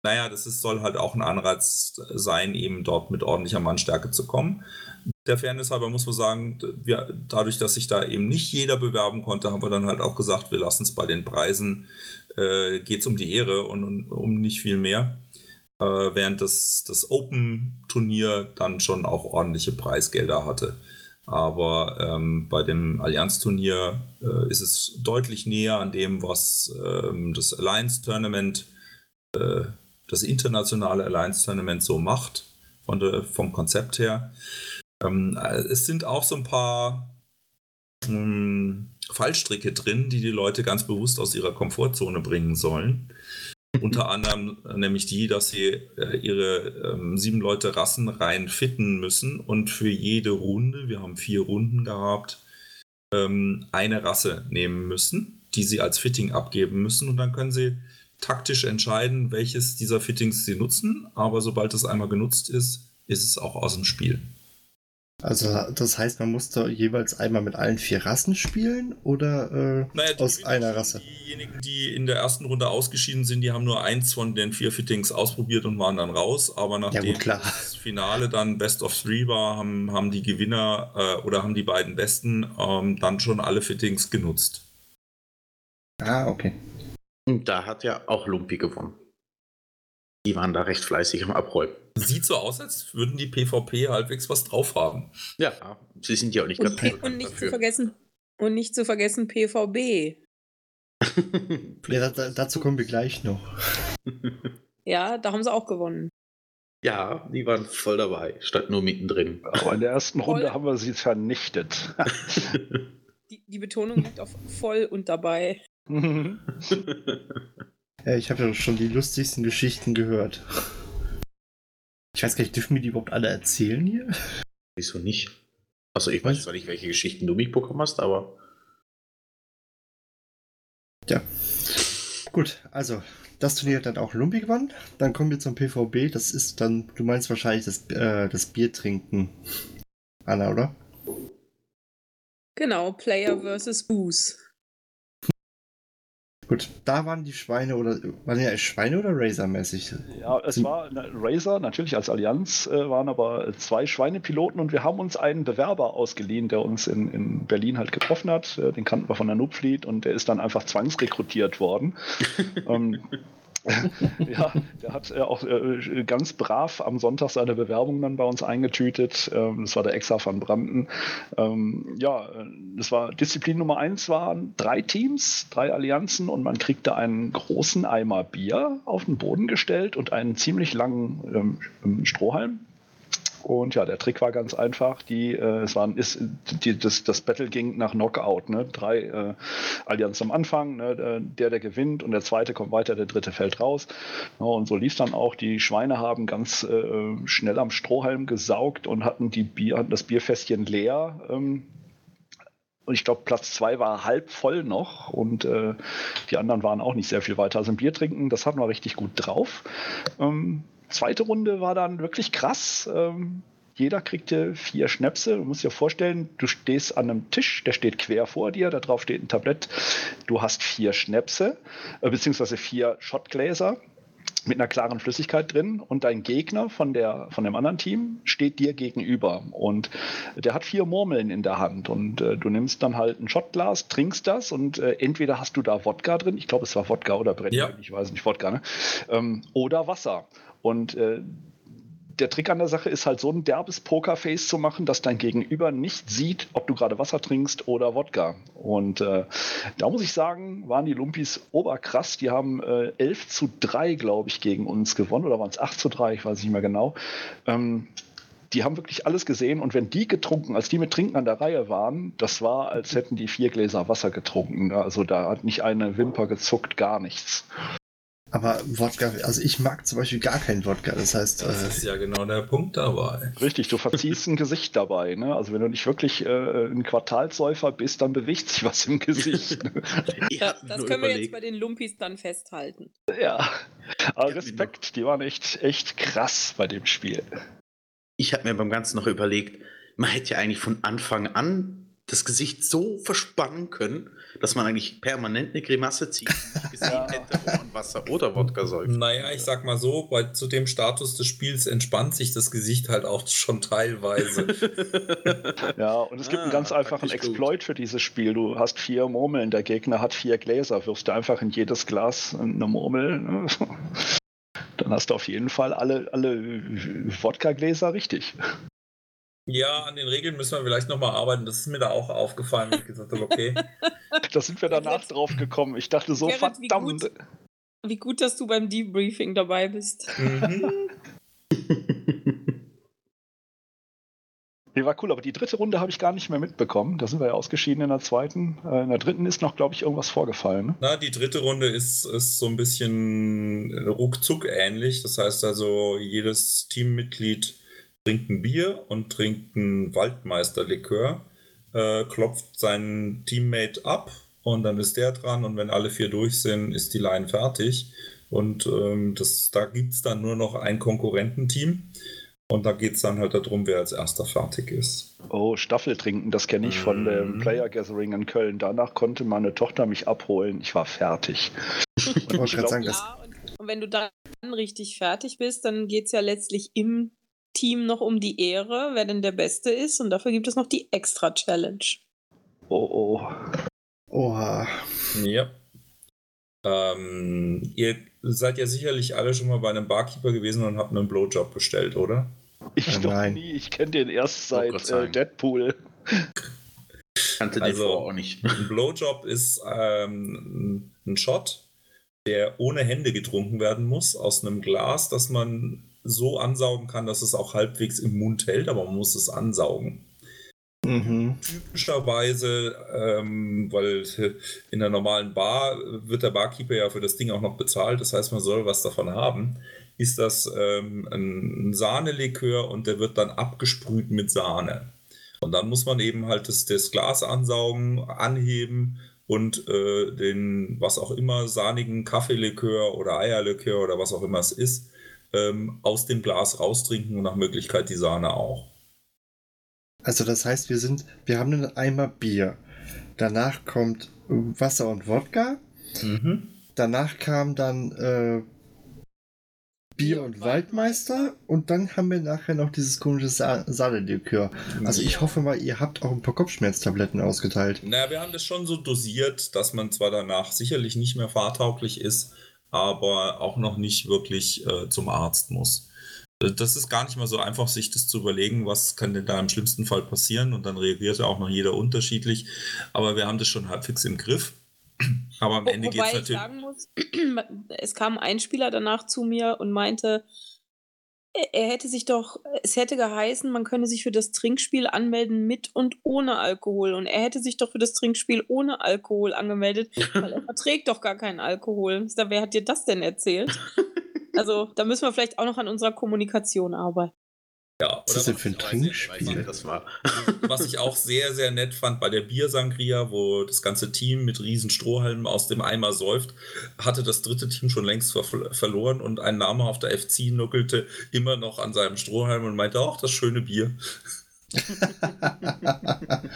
naja, das ist, soll halt auch ein Anreiz sein, eben dort mit ordentlicher Mannstärke zu kommen. Der Fairness halber muss man sagen, wir, dadurch, dass sich da eben nicht jeder bewerben konnte, haben wir dann halt auch gesagt, wir lassen es bei den Preisen, äh, geht es um die Ehre und, und um nicht viel mehr. Äh, während das, das Open-Turnier dann schon auch ordentliche Preisgelder hatte. Aber ähm, bei dem Allianz-Turnier äh, ist es deutlich näher an dem, was ähm, das Alliance-Tournament, äh, das internationale Alliance-Tournament so macht, von der, vom Konzept her. Ähm, es sind auch so ein paar ähm, Fallstricke drin, die die Leute ganz bewusst aus ihrer Komfortzone bringen sollen. Unter [LAUGHS] anderem nämlich die, dass sie äh, ihre ähm, sieben Leute Rassen rein fitten müssen und für jede Runde, wir haben vier Runden gehabt, ähm, eine Rasse nehmen müssen, die sie als Fitting abgeben müssen und dann können sie taktisch entscheiden, welches dieser Fittings sie nutzen, aber sobald es einmal genutzt ist, ist es auch aus dem Spiel. Also das heißt, man muss da jeweils einmal mit allen vier Rassen spielen oder äh, Naja, aus einer Rasse? Diejenigen, die in der ersten Runde ausgeschieden sind, die haben nur eins von den vier Fittings ausprobiert und waren dann raus. Aber nachdem gut, klar. das Finale dann Best of Three war, haben, haben die Gewinner äh, oder haben die beiden Besten ähm, dann schon alle Fittings genutzt. Ah, okay. Und da hat ja auch Lumpi gewonnen. Die waren da recht fleißig am Abräumen. Sieht so aus, als würden die PvP halbwegs was drauf haben. Ja, sie sind ja auch nicht Und, ganz bekannt und nicht zu dafür. vergessen, und nicht zu vergessen PvB. [LAUGHS] Ja, da, da, dazu kommen wir gleich noch. Ja, da haben sie auch gewonnen. ja, die waren voll dabei, statt nur mittendrin. Aber in der ersten Voll. Runde haben wir sie vernichtet. Die, die Betonung liegt auf voll und dabei. [LAUGHS] Ja, ich habe ja schon die lustigsten Geschichten gehört. [LAUGHS] Ich weiß gar nicht, dürfen wir die überhaupt alle erzählen hier? Wieso nicht? Also ich weiß zwar nicht, welche Geschichten du mitbekommen hast, aber Ja. Gut, also das Turnier hat dann auch Lumpi gewonnen. Dann kommen wir zum PvB. Das ist dann, du meinst wahrscheinlich das, äh, das Bier trinken. Anna, oder? Genau, Player versus Booze. Gut, da waren die Schweine oder waren ja Schweine oder Razer-mäßig? Ja, es war Razer, natürlich als Allianz, äh, waren aber zwei Schweinepiloten und wir haben uns einen Bewerber ausgeliehen, der uns in, in Berlin halt getroffen hat. Äh, den kannten wir von der Noob Fleet und der ist dann einfach zwangsrekrutiert worden. [LAUGHS] ähm, [LAUGHS] ja, der hat äh, auch äh, ganz brav am Sonntag seine Bewerbung dann bei uns eingetütet. Ähm, das war der Exa van Branden. Ähm, ja, äh, das war Disziplin Nummer eins waren drei Teams, drei Allianzen und man kriegte einen großen Eimer Bier auf den Boden gestellt und einen ziemlich langen ähm, Strohhalm. Und ja, der Trick war ganz einfach. Die, äh, es waren, ist, die, das, das Battle ging nach Knockout. Ne? Drei äh, Allianz am Anfang, ne? der, der gewinnt und der zweite kommt weiter, der dritte fällt raus. Ja, und so lief dann auch. Die Schweine haben ganz äh, schnell am Strohhalm gesaugt und hatten, die Bier, hatten das Bierfässchen leer. Ähm, und ich glaube, Platz zwei war halb voll noch und äh, die anderen waren auch nicht sehr viel weiter. Also ein Bier trinken, das hatten wir richtig gut drauf. Ähm, zweite Runde war dann wirklich krass. Ähm, jeder kriegte vier Schnäpse. Du musst dir vorstellen, du stehst an einem Tisch, der steht quer vor dir, da drauf steht ein Tablett. Du hast vier Schnäpse, äh, beziehungsweise vier Schottgläser. mit einer klaren Flüssigkeit drin und dein Gegner von, der, von dem anderen Team steht dir gegenüber und der hat vier Murmeln in der Hand und äh, du nimmst dann halt ein Shotglas, trinkst das und äh, entweder hast du da Wodka drin, ich glaube es war Wodka oder Brennwein, ja. ich weiß nicht, Wodka, ne? Ähm, oder Wasser. Und äh, der Trick an der Sache ist halt so ein derbes Pokerface zu machen, dass dein Gegenüber nicht sieht, ob du gerade Wasser trinkst oder Wodka. Und äh, da muss ich sagen, waren die Lumpis oberkrass. Die haben äh, 11 zu 3, glaube ich, gegen uns gewonnen. Oder waren es 8 zu 3, ich weiß nicht mehr genau. Ähm, die haben wirklich alles gesehen und wenn die getrunken, als die mit Trinken an der Reihe waren, das war, als hätten die vier Gläser Wasser getrunken. Also da hat nicht eine Wimper gezuckt, gar nichts. Aber Wodka, also ich mag zum Beispiel gar keinen Wodka. Das heißt. Das äh, ist ja genau der Punkt dabei. Richtig, du verziehst ein Gesicht dabei. Ne? Also wenn du nicht wirklich äh, ein Quartalsäufer bist, dann bewegt sich was im Gesicht. Ne? [LAUGHS] ja, das können wir jetzt bei den Lumpis dann festhalten. Ja, aber Respekt, die waren echt, echt krass bei dem Spiel. Ich habe mir beim Ganzen noch überlegt, man hätte ja eigentlich von Anfang an das Gesicht so verspannen können, dass man eigentlich permanent eine Grimasse zieht, gesehen ja. hätte, ob man Wasser oder Wodka säuft. Naja, ich sag mal so, bei, zu dem Status des Spiels entspannt sich das Gesicht halt auch schon teilweise. [LAUGHS] ja, und es gibt ah, einen ganz einfachen Exploit gut. für dieses Spiel. Du hast vier Murmeln, der Gegner hat vier Gläser. Wirfst du einfach in jedes Glas eine Murmel, ne? [LAUGHS] dann hast du auf jeden Fall alle, alle Wodka-Gläser richtig. Ja, an den Regeln müssen wir vielleicht nochmal arbeiten. Das ist mir da auch aufgefallen. Ich gesagt habe, okay. [LAUGHS] da sind wir danach drauf gekommen. Ich dachte so, Gerrit, verdammt. Wie gut, wie gut, dass du beim Debriefing dabei bist. Mhm. [LAUGHS] Nee, war cool, aber die dritte Runde habe ich gar nicht mehr mitbekommen. Da sind wir ja ausgeschieden in der zweiten. Äh, in der dritten ist noch, glaube ich, irgendwas vorgefallen. Ne? Na, die dritte Runde ist, ist so ein bisschen ruckzuck ähnlich. Das heißt also, jedes Teammitglied trinkt ein Bier und trinkt ein Waldmeisterlikör, äh, klopft seinen Teammate ab und dann ist der dran und wenn alle vier durch sind, ist die Line fertig. Und ähm, das, da gibt es dann nur noch ein Konkurrententeam. Und da geht es dann halt darum, wer als erster fertig ist. Oh, Staffel trinken, das kenne ich von dem mhm. Player Gathering in Köln. Danach konnte meine Tochter mich abholen. Ich war fertig. und, ich glaub, [LAUGHS] sagen, ja, und, und wenn du dann richtig fertig bist, dann geht es ja letztlich im Team noch um die Ehre, wer denn der Beste ist. Und dafür gibt es noch die Extra-Challenge. Oh, oh. Oha. Ja. Ähm, ihr seid ja sicherlich alle schon mal bei einem Barkeeper gewesen und habt einen Blowjob bestellt, oder? Ich äh, doch nie. Ich kenne den erst seit äh, Deadpool. Kannte also, den auch nicht. Ein Blowjob ist ähm, ein Shot, der ohne Hände getrunken werden muss, aus einem Glas, das man so ansaugen kann, dass es auch halbwegs im Mund hält, aber man muss es ansaugen. Mhm. Typischerweise, ähm, weil in der normalen Bar wird der Barkeeper ja für das Ding auch noch bezahlt, das heißt, man soll was davon haben, ist das ähm, ein Sahnelikör und der wird dann abgesprüht mit Sahne. Und dann muss man eben halt das, das Glas ansaugen, anheben und äh, den, was auch immer, sahnigen Kaffeelikör oder Eierlikör oder was auch immer es ist, ähm, aus dem Glas raustrinken und nach Möglichkeit die Sahne auch. Also das heißt, wir sind, wir haben einen Eimer Bier. Danach kommt Wasser und Wodka. Mhm. Danach kam dann äh, Bier und Waldmeister und dann haben wir nachher noch dieses komische Sa Sahnelikör. Also ich hoffe mal, ihr habt auch ein paar Kopfschmerztabletten ausgeteilt. Naja, wir haben das schon so dosiert, dass man zwar danach sicherlich nicht mehr fahrtauglich ist, aber auch noch nicht wirklich äh, zum Arzt muss. Äh, das ist gar nicht mal so einfach, sich das zu überlegen, was kann denn da im schlimmsten Fall passieren und dann reagiert ja auch noch jeder unterschiedlich. Aber wir haben das schon halbwegs im Griff. [CLEARS THROAT] Aber am Ende geht es natürlich. Ich sagen muss, [CLEARS THROAT] es kam ein Spieler danach zu mir und meinte, er hätte sich doch, es hätte geheißen, man könne sich für das Trinkspiel anmelden mit und ohne Alkohol. Und er hätte sich doch für das Trinkspiel ohne Alkohol angemeldet, weil er [LAUGHS] verträgt doch gar keinen Alkohol. wer hat dir das denn erzählt? [LAUGHS] Also, da müssen wir vielleicht auch noch an unserer Kommunikation arbeiten. Ja, was ist das denn für ein Trinkspiel? Das war. [LAUGHS] was ich auch sehr, sehr nett fand bei der Biersangria, wo das ganze Team mit riesen Strohhalmen aus dem Eimer säuft, hatte das dritte Team schon längst ver verloren und ein Name auf der FC nuckelte immer noch an seinem Strohhalm und meinte, auch das schöne Bier. [LAUGHS]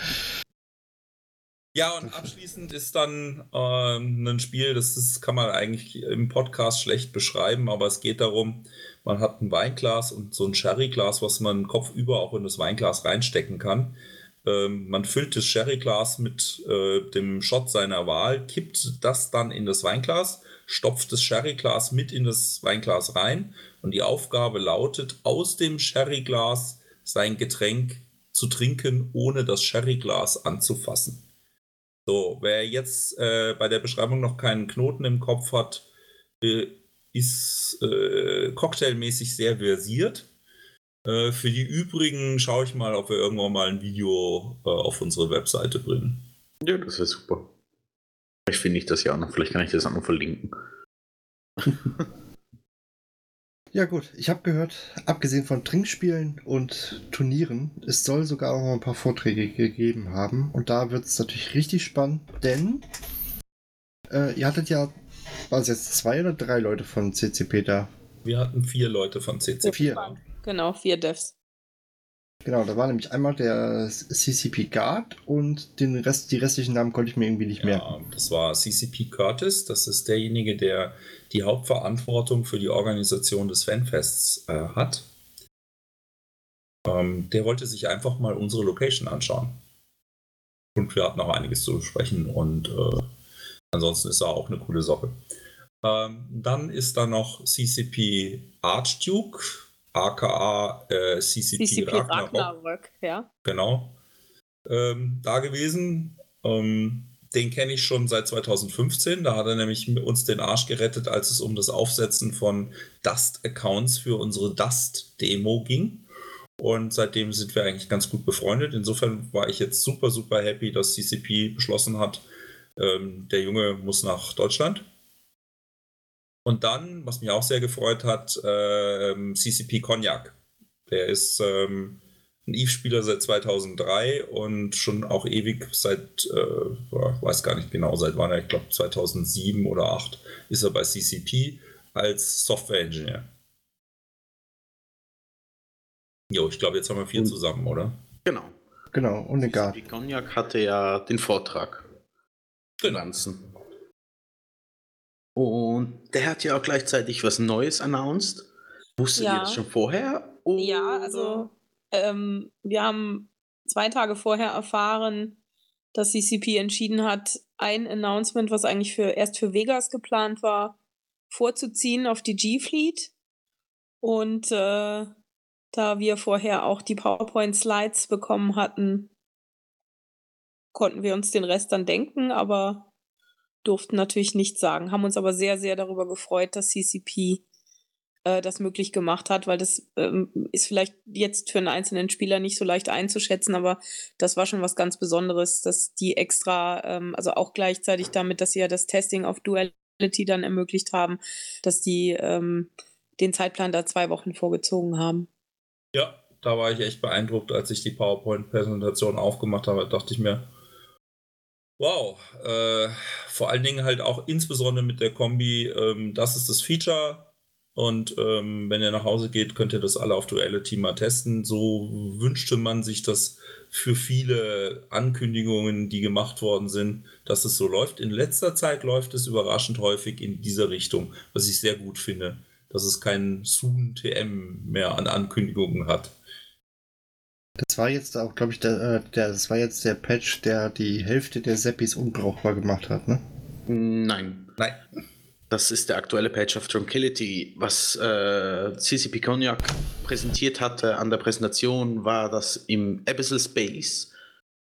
Ja, und abschließend ist dann ähm, ein Spiel, das ist, kann man eigentlich im Podcast schlecht beschreiben, aber es geht darum, man hat ein Weinglas und so ein Sherryglas, was man kopfüber auch in das Weinglas reinstecken kann. Ähm, man füllt das Sherryglas mit äh, dem Shot seiner Wahl, kippt das dann in das Weinglas, stopft das Sherryglas mit in das Weinglas rein und die Aufgabe lautet, aus dem Sherryglas sein Getränk zu trinken, ohne das Sherryglas anzufassen. So, wer jetzt äh, bei der Beschreibung noch keinen Knoten im Kopf hat, äh, ist äh, cocktailmäßig sehr versiert. Äh, für die übrigen schaue ich mal, ob wir irgendwann mal ein Video äh, auf unsere Webseite bringen. Ja, das wäre super. Vielleicht finde ich das ja auch noch. Vielleicht kann ich das auch noch verlinken. [LAUGHS] Ja gut, ich habe gehört, abgesehen von Trinkspielen und Turnieren, es soll sogar auch noch ein paar Vorträge gegeben haben. Und da wird es natürlich richtig spannend, denn äh, ihr hattet ja, war es jetzt zwei oder drei Leute von CCP da? Wir hatten vier Leute von CCP. Vier. Genau, vier Devs. Genau, da war nämlich einmal der CCP Guard und den Rest, die restlichen Namen konnte ich mir irgendwie nicht merken. Ja, das war CCP Curtis, das ist derjenige, der die Hauptverantwortung für die Organisation des Fanfests äh, hat. Ähm, der wollte sich einfach mal unsere Location anschauen. Und wir hatten auch einiges zu besprechen und äh, ansonsten ist er auch eine coole Sache. Ähm, dann ist da noch CCP Archduke, aka äh, CCP, CCP Ragnarok. Ragnarök, ja. Genau. Ähm, da gewesen. Ähm, den kenne ich schon seit 2015. Da hat er nämlich uns den Arsch gerettet, als es um das Aufsetzen von Dust-Accounts für unsere Dust-Demo ging. Und seitdem sind wir eigentlich ganz gut befreundet. Insofern war ich jetzt super, super happy, dass CCP beschlossen hat, ähm, der Junge muss nach Deutschland. Und dann, was mich auch sehr gefreut hat, ähm, CCP Cognac. Der ist ähm, ein Eve-Spieler seit 2003 und schon auch ewig seit, äh, weiß gar nicht genau, seit wann er, ich glaube 2007 oder 2008 ist er bei CCP als Software-Engineer. Jo, ich glaube, jetzt haben wir vier Und- zusammen, oder? Genau. Genau, und Guard. Die Cognac hatte ja den Vortrag. Den ganzen. Und der hat ja auch gleichzeitig was Neues announced. Wusstet ihr Ja. das schon vorher? Ja, Oder- also ähm, wir haben zwei Tage vorher erfahren, dass CCP entschieden hat, ein Announcement, was eigentlich für erst für Vegas geplant war, vorzuziehen auf die G-Fleet. Und äh, da wir vorher auch die PowerPoint-Slides bekommen hatten, konnten wir uns den Rest dann denken, aber durften natürlich nichts sagen. Haben uns aber sehr, sehr darüber gefreut, dass CCP äh, das möglich gemacht hat, weil das ähm, ist vielleicht jetzt für einen einzelnen Spieler nicht so leicht einzuschätzen, aber das war schon was ganz Besonderes, dass die extra, ähm, also auch gleichzeitig damit, dass sie ja das Testing auf Duality dann ermöglicht haben, dass die ähm, den Zeitplan da zwei Wochen vorgezogen haben. Ja, da war ich echt beeindruckt, als ich die PowerPoint-Präsentation aufgemacht habe, dachte ich mir, wow, äh, vor allen Dingen halt auch insbesondere mit der Kombi, ähm, das ist das Feature und ähm, wenn ihr nach Hause geht, könnt ihr das alle auf Duality mal testen. So wünschte man sich das für viele Ankündigungen, die gemacht worden sind, dass es so läuft. In letzter Zeit läuft es überraschend häufig in dieser Richtung, was ich sehr gut finde dass es kein Soon-TM mehr an Ankündigungen hat. Das war jetzt auch, glaube ich, der, äh, der, das war jetzt der Patch, der die Hälfte der Seppis unbrauchbar gemacht hat, ne? Nein. Nein. Das ist der aktuelle Patch of Tranquility. Was äh, CCP Cognac präsentiert hatte an der Präsentation, war, dass im Abyssal Space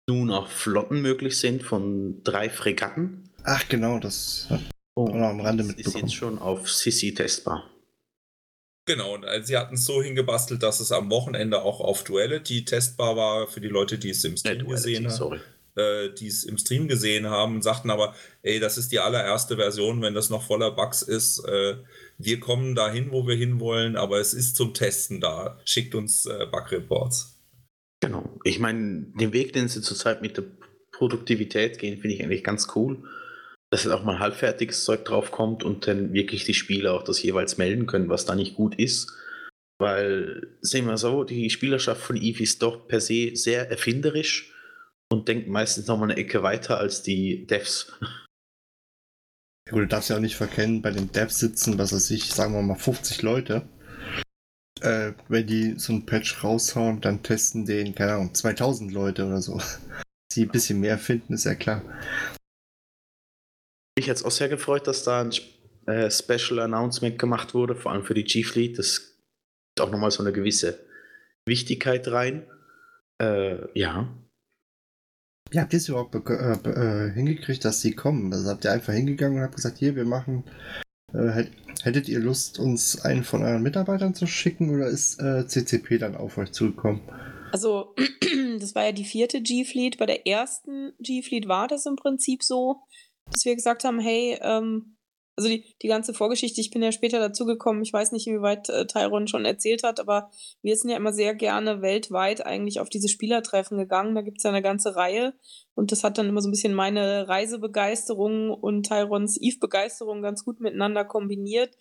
nun auch Flotten möglich sind von drei Fregatten. Ach genau, das hat auch noch am Rande das ist mitbekommen. jetzt schon auf CC testbar. Genau, und äh, sie hatten es so hingebastelt, dass es am Wochenende auch auf Duality testbar war für die Leute, die es im Äh, Stream Duality, gesehen haben. äh, die es im Stream gesehen haben und sagten aber, ey, das ist die allererste Version, wenn das noch voller Bugs ist. Äh, wir kommen dahin, wo wir hinwollen, aber es ist zum Testen da. Schickt uns äh, Bug-Reports. Genau. Ich meine, den Weg, den sie zurzeit mit der Produktivität gehen, finde ich eigentlich ganz cool. Dass jetzt auch mal halbfertiges Zeug draufkommt und dann wirklich die Spieler auch das jeweils melden können, was da nicht gut ist. Weil, sehen wir so, die Spielerschaft von Eve ist doch per se sehr erfinderisch und denkt meistens noch mal eine Ecke weiter als die Devs. Ja, gut, du darfst ja auch nicht verkennen, bei den Devs sitzen, was weiß ich, sagen wir mal 50 Leute. Äh, wenn die so einen Patch raushauen, dann testen den, keine Ahnung, 2000 Leute oder so. [LAUGHS] Sie ein bisschen mehr finden, ist ja klar. Mich es auch sehr gefreut, dass da ein äh, Special Announcement gemacht wurde, vor allem für die G-Fleet. Das gibt auch nochmal so eine gewisse Wichtigkeit rein. Äh, ja. Wie habt ihr es überhaupt äh, äh, hingekriegt, dass sie kommen? Also habt ihr einfach hingegangen und habt gesagt, hier, wir machen. Äh, hättet ihr Lust, uns einen von euren Mitarbeitern zu schicken oder ist äh, CCP dann auf euch zugekommen? Also, [CLEARS THROAT] das war ja die vierte G-Fleet. Bei der ersten G-Fleet war das im Prinzip so, dass wir gesagt haben, hey, ähm, also die, die ganze Vorgeschichte, ich bin ja später dazugekommen, ich weiß nicht, inwieweit äh, Tyron schon erzählt hat, aber wir sind ja immer sehr gerne weltweit eigentlich auf diese Spielertreffen gegangen. Da gibt es ja eine ganze Reihe und das hat dann immer so ein bisschen meine Reisebegeisterung und Tyrons Eve-Begeisterung ganz gut miteinander kombiniert.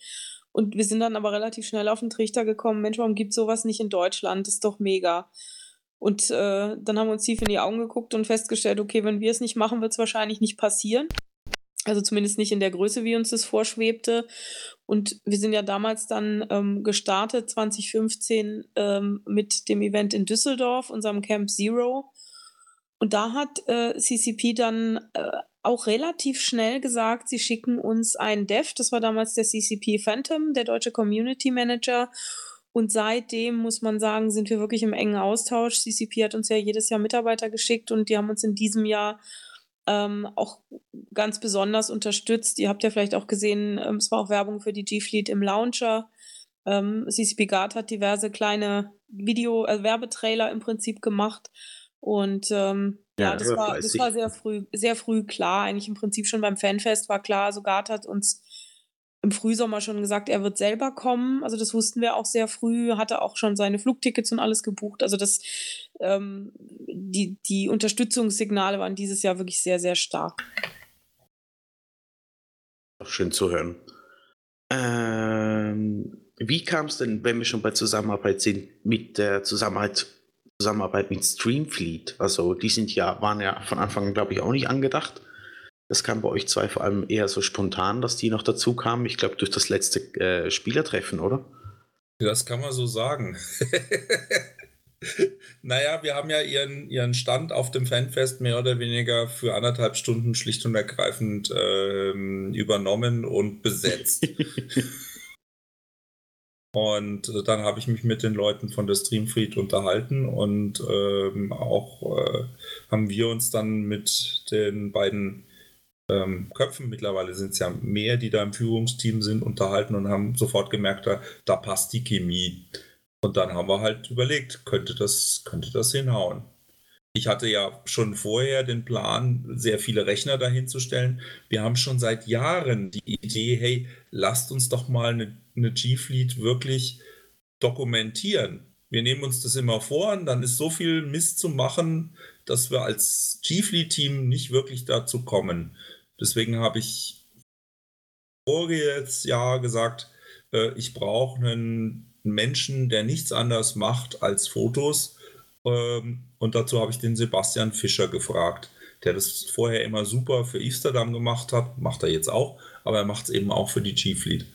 Und wir sind dann aber relativ schnell auf den Trichter gekommen, Mensch, warum gibt es sowas nicht in Deutschland? Das ist doch mega. Und äh, dann haben wir uns tief in die Augen geguckt und festgestellt, okay, wenn wir es nicht machen, wird es wahrscheinlich nicht passieren. Also zumindest nicht in der Größe, wie uns das vorschwebte. Und wir sind ja damals dann ähm, gestartet, 2015, ähm, mit dem Event in Düsseldorf, unserem Camp Zero. Und da hat äh, CCP dann äh, auch relativ schnell gesagt, sie schicken uns einen Dev. Das war damals der CCP Phantom, der deutsche Community Manager. Und seitdem muss man sagen, sind wir wirklich im engen Austausch. CCP hat uns ja jedes Jahr Mitarbeiter geschickt und die haben uns in diesem Jahr ähm, auch ganz besonders unterstützt. Ihr habt ja vielleicht auch gesehen, ähm, es war auch Werbung für die G-Fleet im Launcher. Ähm, CCP Guard hat diverse kleine Video-, äh, Werbetrailer im Prinzip gemacht. Und ähm, ja, ja, das, war, das war sehr früh, sehr früh klar. Eigentlich im Prinzip schon beim Fanfest war klar, also Guard hat uns im Frühsommer schon gesagt, er wird selber kommen. Also das wussten wir auch sehr früh, hatte auch schon seine Flugtickets und alles gebucht. Also das, ähm, die, die Unterstützungssignale waren dieses Jahr wirklich sehr, sehr stark. Schön zu hören. Ähm, wie kam es denn, wenn wir schon bei Zusammenarbeit sind, mit der Zusammenarbeit, Zusammenarbeit mit Streamfleet? Also die sind ja, waren ja von Anfang an, glaube ich, auch nicht angedacht. Das kam bei euch zwei vor allem eher so spontan, dass die noch dazu kamen. Ich glaube, durch das letzte äh, Spielertreffen, oder? Das kann man so sagen. [LAUGHS] naja, wir haben ja ihren, ihren Stand auf dem Fanfest mehr oder weniger für anderthalb Stunden schlicht und ergreifend äh, übernommen und besetzt. [LAUGHS] Und äh, dann habe ich mich mit den Leuten von der Streamfleet unterhalten und ähm, auch äh, haben wir uns dann mit den beiden ähm, Köpfen, mittlerweile sind es ja mehr, die da im Führungsteam sind, unterhalten und haben sofort gemerkt, da, da passt die Chemie. Und dann haben wir halt überlegt, könnte das, könnte das hinhauen. Ich hatte ja schon vorher den Plan, sehr viele Rechner dahin zu stellen. Wir haben schon seit Jahren die Idee, hey, lasst uns doch mal eine, eine G-Fleet wirklich dokumentieren. Wir nehmen uns das immer vor und dann ist so viel Mist zu machen, dass wir als G-Fleet-Team nicht wirklich dazu kommen. Deswegen habe ich voriges Jahr gesagt, äh, ich brauche einen Menschen, der nichts anderes macht als Fotos. Ähm, und dazu habe ich den Sebastian Fischer gefragt, der das vorher immer super für Amsterdam gemacht hat, macht er jetzt auch, aber er macht es eben auch für die G-Fleet.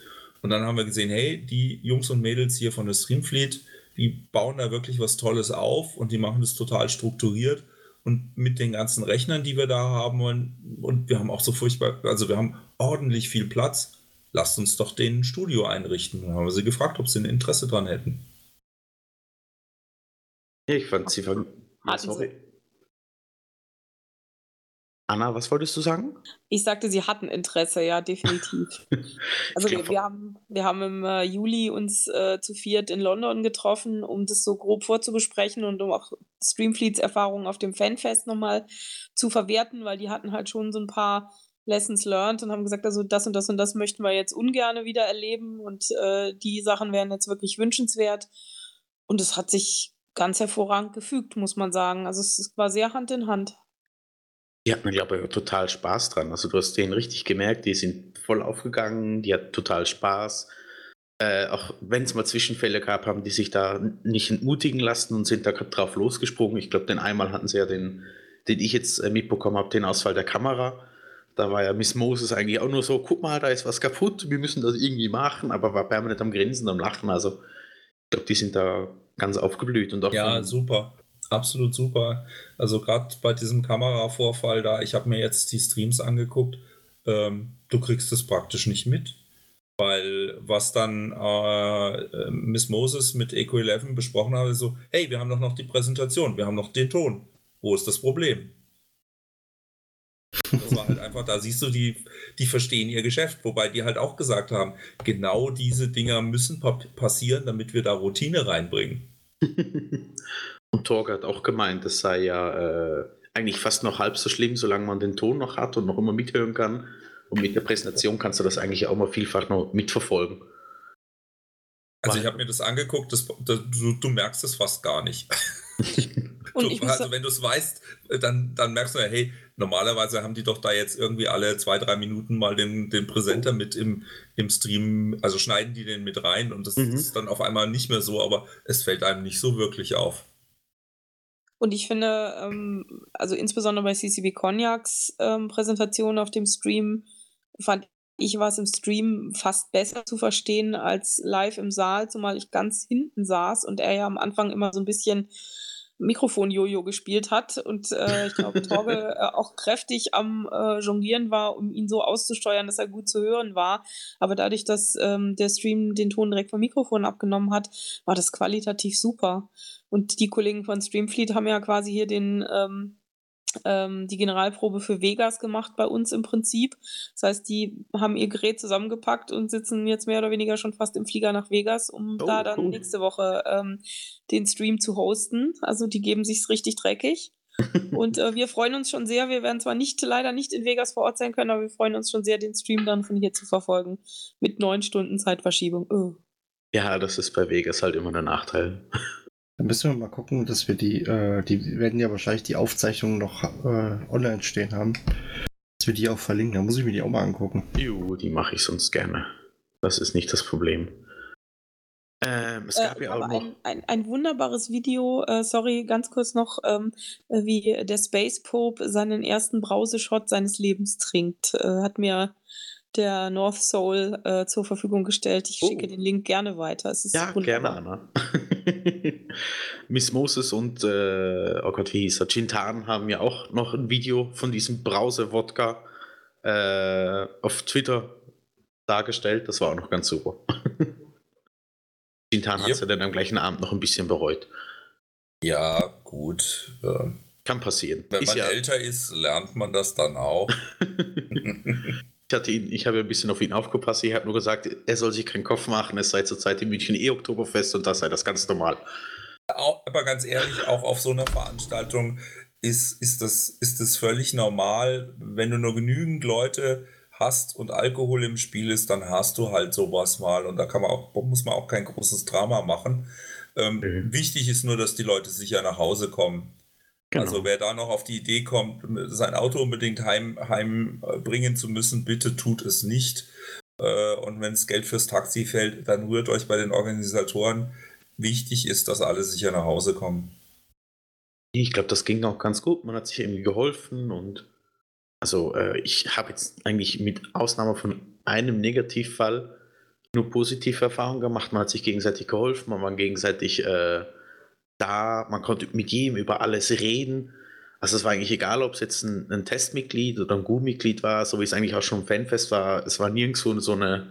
Und dann haben wir gesehen, hey, die Jungs und Mädels hier von der Streamfleet, die bauen da wirklich was Tolles auf und die machen das total strukturiert und mit den ganzen Rechnern, die wir da haben und, und wir haben auch so furchtbar, also wir haben ordentlich viel Platz. Lasst uns doch den Studio einrichten. Dann haben wir sie gefragt, ob sie ein Interesse dran hätten. Ich fand sie von. Sorry. Anna, was wolltest du sagen? Ich sagte, sie hatten Interesse, ja, definitiv. [LAUGHS] also wir, wir, haben, wir haben im äh, Juli uns äh, zu viert in London getroffen, um das so grob vorzubesprechen und um auch Streamfleets Erfahrungen auf dem Fanfest nochmal zu verwerten, weil die hatten halt schon so ein paar Lessons learned und haben gesagt, also das und das und das möchten wir jetzt ungern wieder erleben und äh, die Sachen wären jetzt wirklich wünschenswert. Und es hat sich ganz hervorragend gefügt, muss man sagen. Also es war sehr Hand in Hand. Die hatten, glaube ich, total Spaß dran. Also du hast denen richtig gemerkt, die sind voll aufgegangen, die hatten total Spaß. Äh, auch wenn es mal Zwischenfälle gab, haben die sich da nicht entmutigen lassen und sind da drauf losgesprungen. Ich glaube, den einmal hatten sie ja den den ich jetzt äh, mitbekommen habe, den Ausfall der Kamera. Da war ja Miss Moses eigentlich auch nur so, guck mal, da ist was kaputt, wir müssen das irgendwie machen, aber war permanent am Grinsen, am Lachen. Also ich glaube, die sind da ganz aufgeblüht. Und auch Ja, super. Absolut super. Also gerade bei diesem Kameravorfall da, ich habe mir jetzt die Streams angeguckt, ähm, du kriegst es praktisch nicht mit. Weil was dann äh, äh, Miss Moses mit Eco 11 besprochen hat, ist so, hey, wir haben doch noch die Präsentation, wir haben noch den Ton. Wo ist das Problem? Das war halt einfach, da siehst du, die, die verstehen ihr Geschäft, wobei die halt auch gesagt haben, genau diese Dinger müssen pa passieren, damit wir da Routine reinbringen. [LAUGHS] Und Torge hat auch gemeint, es sei ja äh, eigentlich fast noch halb so schlimm, solange man den Ton noch hat und noch immer mithören kann. Und mit der Präsentation kannst du das eigentlich auch mal vielfach noch mitverfolgen. Also ich habe mir das angeguckt, das, das, du, du merkst es fast gar nicht. [LAUGHS] Du, also wenn du es weißt, dann, dann merkst du ja, hey, normalerweise haben die doch da jetzt irgendwie alle zwei, drei Minuten mal den, den Präsenter mit im, im Stream, also schneiden die den mit rein und das Mhm. ist dann auf einmal nicht mehr so, aber es fällt einem nicht so wirklich auf. Und ich finde, ähm, also insbesondere bei CCB Cognacs ähm, Präsentation auf dem Stream, fand ich war es im Stream fast besser zu verstehen als live im Saal, zumal ich ganz hinten saß und er ja am Anfang immer so ein bisschen Mikrofon-Jojo gespielt hat und äh, ich glaube, [LAUGHS] Torge äh, auch kräftig am äh, Jonglieren war, um ihn so auszusteuern, dass er gut zu hören war. Aber dadurch, dass ähm, der Stream den Ton direkt vom Mikrofon abgenommen hat, war das qualitativ super. Und die Kollegen von Streamfleet haben ja quasi hier den, ähm, ähm, die Generalprobe für Vegas gemacht bei uns im Prinzip. Das heißt, die haben ihr Gerät zusammengepackt und sitzen jetzt mehr oder weniger schon fast im Flieger nach Vegas, um Oh, da dann cool. nächste Woche ähm, den Stream zu hosten. Also die geben sich's richtig dreckig. [LAUGHS] Und äh, wir freuen uns schon sehr. Wir werden zwar nicht leider nicht in Vegas vor Ort sein können, aber wir freuen uns schon sehr, den Stream dann von hier zu verfolgen. Mit neun Stunden Zeitverschiebung. Oh. Ja, das ist bei Vegas halt immer der Nachteil. Dann müssen wir mal gucken, dass wir die, äh, die werden ja wahrscheinlich die Aufzeichnungen noch äh, online stehen haben. Dass wir die auch verlinken. Da muss ich mir die auch mal angucken. Jo, die mache ich sonst gerne. Das ist nicht das Problem. Ähm, es gab Äh, ja auch noch. ein, ein, ein wunderbares Video, äh, sorry, ganz kurz noch, ähm, äh, wie der Space Pope seinen ersten Brauseshot seines Lebens trinkt. Äh, hat mir der North Soul äh, zur Verfügung gestellt. Ich Oh. schicke den Link gerne weiter. Es ist Ja, gerne, wunderbar. Anna. [LAUGHS] Miss Moses und, äh, oh Gott, wie hieß er? Chintan haben ja auch noch ein Video von diesem Brause-Wodka äh, auf Twitter dargestellt. Das war auch noch ganz super. [LAUGHS] Chintan hat es ja dann am gleichen Abend noch ein bisschen bereut. Ja, gut. Kann passieren. wenn Ist man ja, älter ist, lernt man das dann auch. [LAUGHS] ich, hatte ihn, ich habe ein bisschen auf ihn aufgepasst. Ich habe nur gesagt, er soll sich keinen Kopf machen. Es sei zurzeit in München eh Oktoberfest und das sei das ganz normal. Aber ganz ehrlich, auch auf so einer Veranstaltung ist, ist, das, ist das völlig normal. Wenn du nur genügend Leute hast und Alkohol im Spiel ist, dann hast du halt sowas mal. Und da kann man auch, muss man auch kein großes Drama machen. Ähm, Mhm. Wichtig ist nur, dass die Leute sicher nach Hause kommen. Genau. Also wer da noch auf die Idee kommt, sein Auto unbedingt heim, heimbringen zu müssen, bitte tut es nicht. Äh, Und wenn das Geld fürs Taxi fällt, dann rührt euch bei den Organisatoren. Wichtig ist, dass alle sicher nach Hause kommen. Ich glaube, das ging auch ganz gut. Man hat sich irgendwie geholfen und also äh, ich habe jetzt eigentlich mit Ausnahme von einem Negativfall nur positive Erfahrungen gemacht. Man hat sich gegenseitig geholfen, man war gegenseitig äh, da, man konnte mit jedem über alles reden. Also es war eigentlich egal, ob es jetzt ein, ein Testmitglied oder ein Gu-Mitglied war, so wie es eigentlich auch schon im Fanfest war. Es war nirgendwo so eine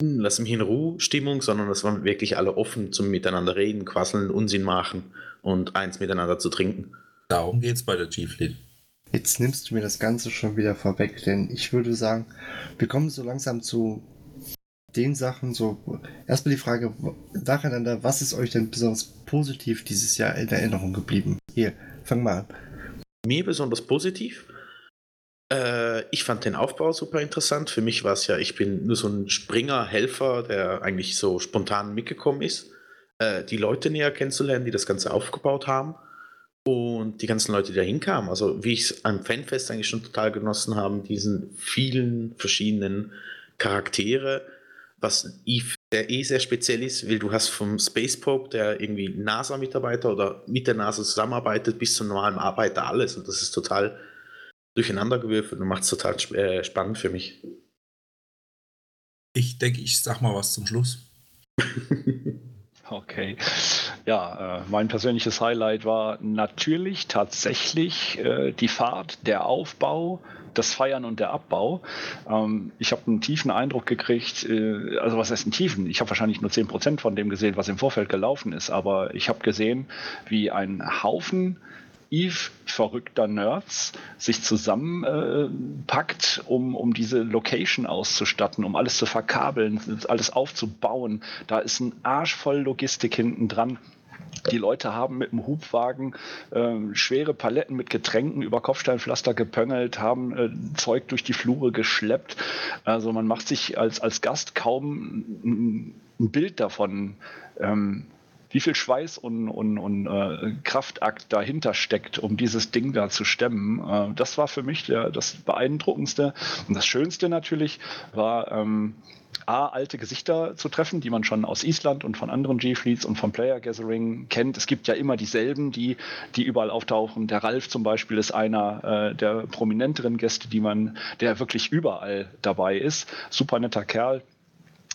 hm, Lass mich in Ruhe Stimmung, sondern es waren wirklich alle offen zum Miteinander reden, quasseln, Unsinn machen und eins miteinander zu trinken. Darum geht es bei der G-Fleet. Jetzt nimmst du mir das Ganze schon wieder vorweg, denn ich würde sagen, wir kommen so langsam zu den Sachen, so erstmal die Frage nacheinander, was ist euch denn besonders positiv dieses Jahr in Erinnerung geblieben? Hier, fang mal an. Mir besonders positiv. Äh, ich fand den Aufbau super interessant. Für mich war es ja, ich bin nur so ein Springer-Helfer, der eigentlich so spontan mitgekommen ist, äh, die Leute näher kennenzulernen, die das Ganze aufgebaut haben. Und die ganzen Leute, die da hinkamen, also wie ich es am Fanfest eigentlich schon total genossen habe, diesen vielen verschiedenen Charaktere, was Eve der eh sehr speziell ist, weil du hast vom Space Pope, der irgendwie NASA-Mitarbeiter oder mit der NASA zusammenarbeitet, bis zum normalen Arbeiter alles. Und das ist total durcheinandergewürfelt und macht es total sp äh, spannend für mich. Ich denke, ich sag mal was zum Schluss. [LAUGHS] Okay. Ja, äh, mein persönliches Highlight war natürlich tatsächlich äh, die Fahrt, der Aufbau, das Feiern und der Abbau. Ähm, ich habe einen tiefen Eindruck gekriegt, äh, also was heißt einen tiefen? Ich habe wahrscheinlich nur 10% von dem gesehen, was im Vorfeld gelaufen ist, aber ich habe gesehen, wie ein Haufen Eve verrückter Nerds sich zusammenpackt, äh, um, um diese Location auszustatten, um alles zu verkabeln, alles aufzubauen. Da ist ein Arsch voll Logistik hinten dran. Die Leute haben mit dem Hubwagen äh, schwere Paletten mit Getränken über Kopfsteinpflaster gepöngelt, haben äh, Zeug durch die Flure geschleppt. Also man macht sich als, als Gast kaum ein, Bild davon, ähm, wie viel Schweiß und, und, und äh, Kraftakt dahinter steckt, um dieses Ding da zu stemmen. Äh, das war für mich der, das Beeindruckendste. Und das Schönste natürlich war, ähm, A, alte Gesichter zu treffen, die man schon aus Island und von anderen G-Fleets und vom Player Gathering kennt. Es gibt ja immer dieselben, die, die überall auftauchen. Der Ralf zum Beispiel ist einer äh, der prominenteren Gäste, die man, der wirklich überall dabei ist. Super netter Kerl.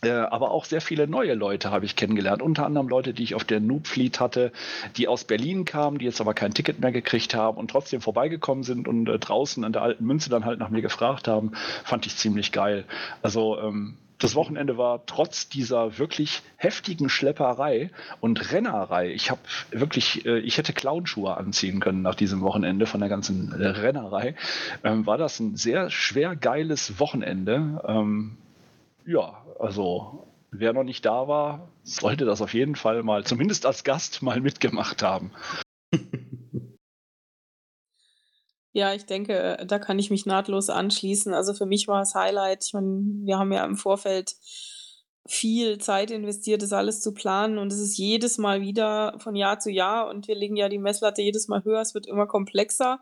Äh, aber auch sehr viele neue Leute habe ich kennengelernt. Unter anderem Leute, die ich auf der Noob Fleet hatte, die aus Berlin kamen, die jetzt aber kein Ticket mehr gekriegt haben und trotzdem vorbeigekommen sind und äh, draußen an der alten Münze dann halt nach mir gefragt haben. Fand ich ziemlich geil. Also ähm, das Wochenende war trotz dieser wirklich heftigen Schlepperei und Rennerei, ich habe wirklich, äh, ich hätte Clownschuhe anziehen können nach diesem Wochenende von der ganzen Rennerei, ähm, war das ein sehr schwer geiles Wochenende. Ähm, ja, also wer noch nicht da war, sollte das auf jeden Fall mal, zumindest als Gast, mal mitgemacht haben. [LAUGHS] Ja, ich denke, da kann ich mich nahtlos anschließen. Also für mich war es Highlight. Ich meine, wir haben ja im Vorfeld viel Zeit investiert, das alles zu planen und es ist jedes Mal wieder von Jahr zu Jahr und wir legen ja die Messlatte jedes Mal höher, es wird immer komplexer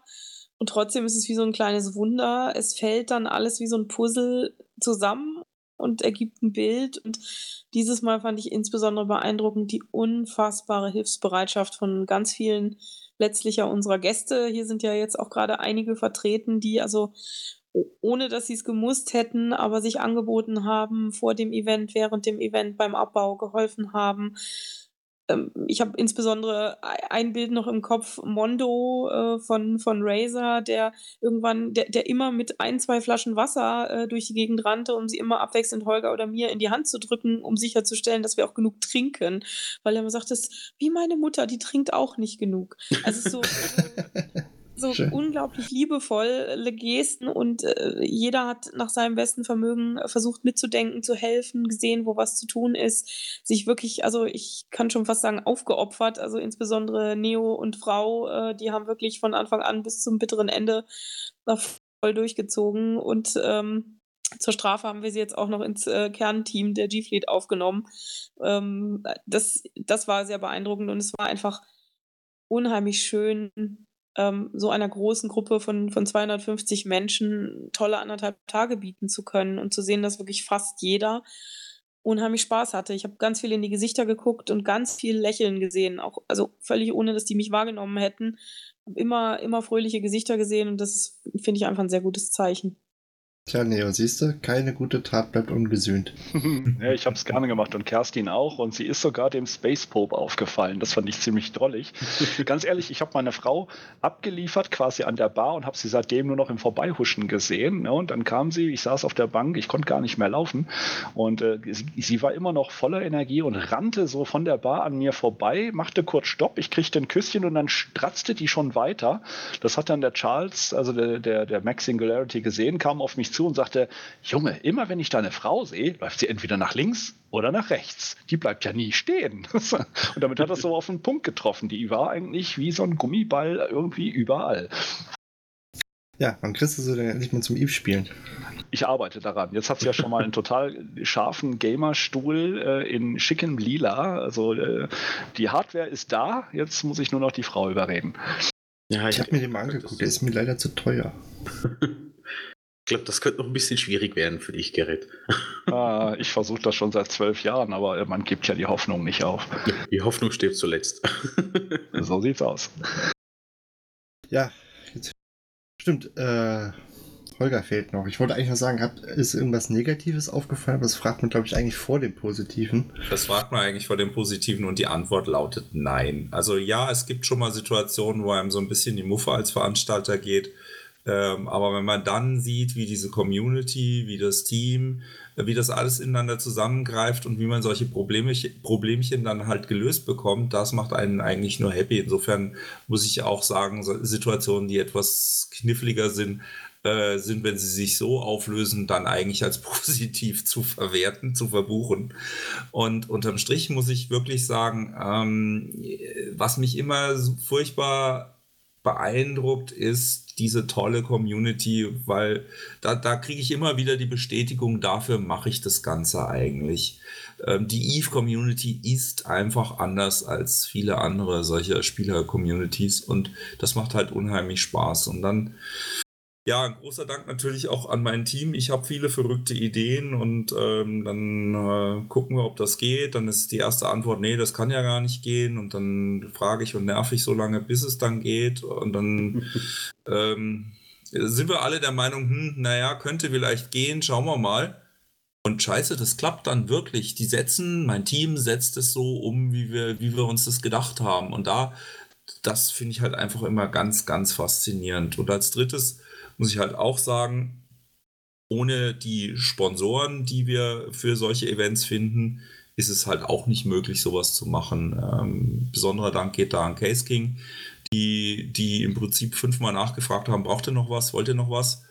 und trotzdem ist es wie so ein kleines Wunder. Es fällt dann alles wie so ein Puzzle zusammen und ergibt ein Bild. Und dieses Mal fand ich insbesondere beeindruckend die unfassbare Hilfsbereitschaft von ganz vielen letztlich ja unserer Gäste. Hier sind ja jetzt auch gerade einige vertreten, die also ohne dass sie es gemusst hätten, aber sich angeboten haben, vor dem Event, während dem Event beim Abbau geholfen haben. Ähm, ich habe insbesondere ein Bild noch im Kopf, Mondo äh, von, von Razer, der irgendwann, der, der immer mit ein, zwei Flaschen Wasser äh, durch die Gegend rannte, um sie immer abwechselnd Holger oder mir in die Hand zu drücken, um sicherzustellen, dass wir auch genug trinken. Weil er immer sagt, das wie meine Mutter, die trinkt auch nicht genug. Also so. [LAUGHS] so Schön. unglaublich liebevolle Gesten und äh, jeder hat nach seinem besten Vermögen versucht mitzudenken, zu helfen, gesehen, wo was zu tun ist, sich wirklich, also ich kann schon fast sagen, aufgeopfert, also insbesondere Neo und Frau, äh, die haben wirklich von Anfang an bis zum bitteren Ende voll durchgezogen und ähm, zur Strafe haben wir sie jetzt auch noch ins äh, Kernteam der G-Fleet aufgenommen. Ähm, das, das war sehr beeindruckend und es war einfach unheimlich schön, ähm, so einer großen Gruppe von, von 250 Menschen tolle anderthalb Tage bieten zu können und zu sehen, dass wirklich fast jeder unheimlich Spaß hatte. Ich habe ganz viel in die Gesichter geguckt und ganz viel Lächeln gesehen, auch also völlig ohne, dass die mich wahrgenommen hätten. Immer immer fröhliche Gesichter gesehen und das finde ich einfach ein sehr gutes Zeichen. Tja, Neo, siehst du, keine gute Tat bleibt ungesühnt. [LAUGHS] ja, ich habe es gerne gemacht und Kerstin auch und sie ist sogar dem Space Pope aufgefallen. Das fand ich ziemlich drollig. [LAUGHS] Ganz ehrlich, ich habe meine Frau abgeliefert quasi an der Bar und habe sie seitdem nur noch im Vorbeihuschen gesehen. Ne? Und dann kam sie, ich saß auf der Bank, ich konnte gar nicht mehr laufen und äh, sie, sie, war immer noch voller Energie und rannte so von der Bar an mir vorbei, machte kurz Stopp, ich kriegte ein Küsschen und dann stratzte die schon weiter. Das hat dann der Charles, also der, der, der Max Singularity gesehen, kam auf mich zu und sagte, Junge, immer wenn ich deine Frau sehe, läuft sie entweder nach links oder nach rechts. Die bleibt ja nie stehen. [LAUGHS] und damit hat er so auf den Punkt getroffen. Die war eigentlich wie so ein Gummiball irgendwie überall. Ja, wann kriegst du sie denn endlich mal zum Eve spielen? Ich arbeite daran. Jetzt hat sie ja schon mal einen total scharfen Gamerstuhl äh, in schickem Lila. Also äh, die Hardware ist da. Jetzt muss ich nur noch die Frau überreden. Ja, ich, ich habe mir den mal angeguckt. Der ist mir leider zu teuer. [LAUGHS] Ich glaube, das könnte noch ein bisschen schwierig werden für dich, Gerrit. [LAUGHS] Ah, ich versuche das schon seit zwölf Jahren, aber man gibt ja die Hoffnung nicht auf. [LAUGHS] Die Hoffnung stirbt zuletzt. [LAUGHS] So sieht's aus. Ja, jetzt, stimmt. Äh, Holger fehlt noch. Ich wollte eigentlich noch sagen, hat, ist irgendwas Negatives aufgefallen? Aber das fragt man, glaube ich, eigentlich vor dem Positiven. Das fragt man eigentlich vor dem Positiven und die Antwort lautet nein. Also ja, es gibt schon mal Situationen, wo einem so ein bisschen die Muffe als Veranstalter geht. Ähm, aber wenn man dann sieht, wie diese Community, wie das Team, äh, wie das alles ineinander zusammengreift und wie man solche Problemchen, Problemchen dann halt gelöst bekommt, das macht einen eigentlich nur happy. Insofern muss ich auch sagen, Situationen, die etwas kniffliger sind, äh, sind, wenn sie sich so auflösen, dann eigentlich als [LAUGHS] positiv zu verwerten, zu verbuchen. Und unterm Strich muss ich wirklich sagen, ähm, was mich immer furchtbar beeindruckt, ist diese tolle Community, weil da, da kriege ich immer wieder die Bestätigung, dafür mache ich das Ganze eigentlich. Ähm, die Eve-Community ist einfach anders als viele andere solcher Spieler-Communities und das macht halt unheimlich Spaß. Und dann ja, ein großer Dank natürlich auch an mein Team. Ich habe viele verrückte Ideen und ähm, dann äh, gucken wir, ob das geht. Dann ist die erste Antwort, nee, das kann ja gar nicht gehen. Und dann frage ich und nerv ich so lange, bis es dann geht. Und dann [LAUGHS] ähm, sind wir alle der Meinung, hm, naja, könnte vielleicht gehen, schauen wir mal. Und scheiße, das klappt dann wirklich. Die setzen, mein Team setzt es so um, wie wir, wie wir uns das gedacht haben. Und da, das finde ich halt einfach immer ganz, ganz faszinierend. Und als drittes, muss ich halt auch sagen, ohne die Sponsoren, die wir für solche Events finden, ist es halt auch nicht möglich, sowas zu machen. Ähm, besonderer Dank geht da an Case King, die, die im Prinzip fünfmal nachgefragt haben, braucht ihr noch was, wollt ihr noch was?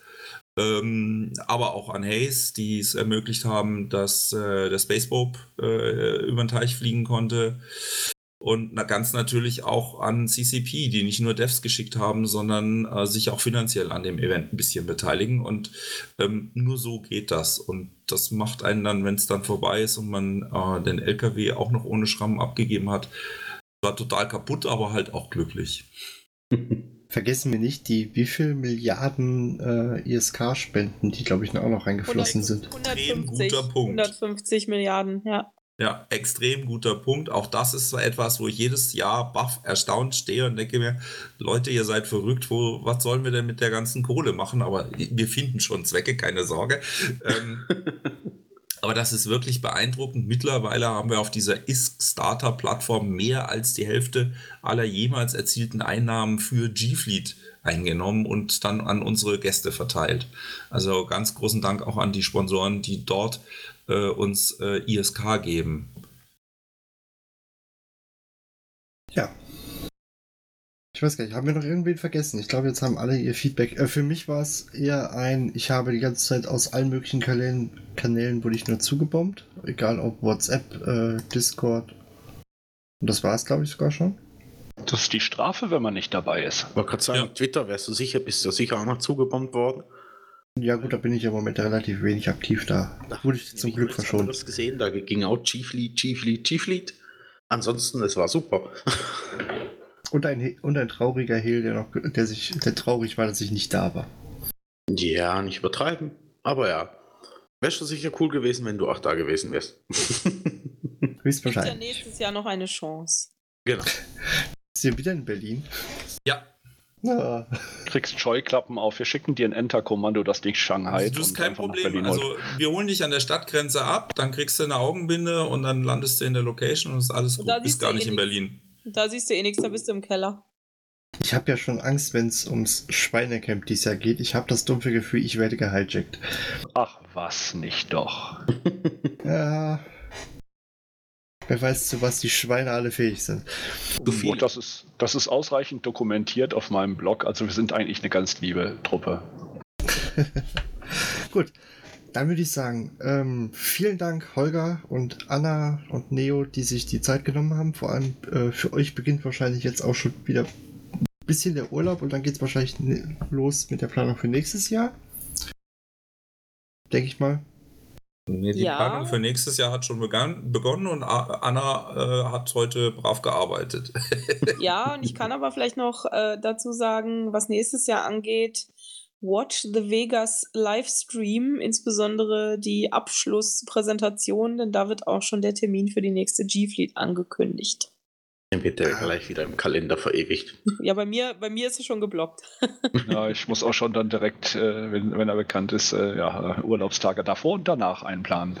Ähm, aber auch an Hayes, die es ermöglicht haben, dass äh, der Spaceboat äh, über den Teich fliegen konnte und ganz natürlich auch an CCP, die nicht nur Devs geschickt haben, sondern äh, sich auch finanziell an dem Event ein bisschen beteiligen. Und ähm, nur so geht das. Und das macht einen dann, wenn es dann vorbei ist und man äh, den LKW auch noch ohne Schrammen abgegeben hat, war total kaputt, aber halt auch glücklich. [LAUGHS] Vergessen wir nicht, die wie viel Milliarden äh, ISK-Spenden, die glaube ich auch noch reingeflossen 100, sind. 150, guter Punkt. 150 Milliarden, ja. Ja, extrem guter Punkt. Auch das ist so etwas, wo ich jedes Jahr baff erstaunt stehe und denke mir, Leute, ihr seid verrückt, wo, was sollen wir denn mit der ganzen Kohle machen? Aber wir finden schon Zwecke, keine Sorge. [LAUGHS] ähm, aber das ist wirklich beeindruckend. Mittlerweile haben wir auf dieser ISK-Starter-Plattform mehr als die Hälfte aller jemals erzielten Einnahmen für G-Fleet eingenommen und dann an unsere Gäste verteilt. Also ganz großen Dank auch an die Sponsoren, die dort äh, uns äh, ISK geben. Ja. Ich weiß gar nicht, haben wir noch irgendwen vergessen? Ich glaube, jetzt haben alle ihr Feedback. Äh, für mich war es eher ein, ich habe die ganze Zeit aus allen möglichen Kanälen, Kanälen wurde ich nur zugebombt. Egal ob WhatsApp, äh, Discord. Und das war es, glaube ich, sogar schon. Das ist die Strafe, wenn man nicht dabei ist. Ich wollte gerade sagen, Ja. Twitter, wärst du sicher, bist du sicher auch noch zugebombt worden? Ja gut, da bin ich im Moment relativ wenig aktiv da. Wurde ich zum Glück verschont. das gesehen, da ging auch G-Fleet, G-Fleet, G-Fleet. Ansonsten, es war super. [LAUGHS] Und ein, und ein trauriger Hehl, der noch, der sich, der traurig war, dass ich nicht da war. ja, nicht übertreiben. Aber ja, wäre schon sicher cool gewesen, wenn du auch da gewesen wärst. [LAUGHS] Gibt ja Höchstwahrscheinlich. nächstes Jahr noch eine Chance. genau. Ist ihr wieder in Berlin? Ja, Na, Kriegst Scheuklappen auf, wir schicken dir ein Enter-Kommando, das dich Shanghai das ist und kein Problem. Also wir holen dich an der Stadtgrenze ab, dann kriegst du eine Augenbinde und dann landest du in der Location und ist alles gut. da Bist du gar eh nicht in. Berlin. Da siehst du eh nichts, da bist du im Keller. ich habe ja schon Angst, wenn es ums Schweinecamp dieses Jahr geht. Ich habe das dumpfe Gefühl, ich werde gehijackt. Ach, was nicht doch. Ja. Wer weiß, zu was die Schweine alle fähig sind. Und das ist, das ist ausreichend dokumentiert auf meinem Blog. Also wir sind eigentlich eine ganz liebe Truppe. [LAUGHS] Gut, dann würde ich sagen, ähm, vielen Dank Holger und Anna und Neo, die sich die Zeit genommen haben. Vor allem äh, für euch beginnt wahrscheinlich jetzt auch schon wieder ein bisschen der Urlaub und dann geht es wahrscheinlich ne- los mit der Planung für nächstes Jahr. Denke ich mal. Nee, die Ja. Planung für nächstes Jahr hat schon begann, begonnen und Anna äh, hat heute brav gearbeitet. [LAUGHS] Ja, und ich kann aber vielleicht noch äh, dazu sagen, was nächstes Jahr angeht, Watch the Vegas Livestream, insbesondere die Abschlusspräsentation, denn da wird auch schon der Termin für die nächste G-Fleet angekündigt. Dann wird der gleich wieder im Kalender verewigt. Ja, bei mir, bei mir ist es schon geblockt. [LAUGHS] Ja, ich muss auch schon dann direkt, äh, wenn, wenn er bekannt ist, äh, ja, Urlaubstage davor und danach einplanen.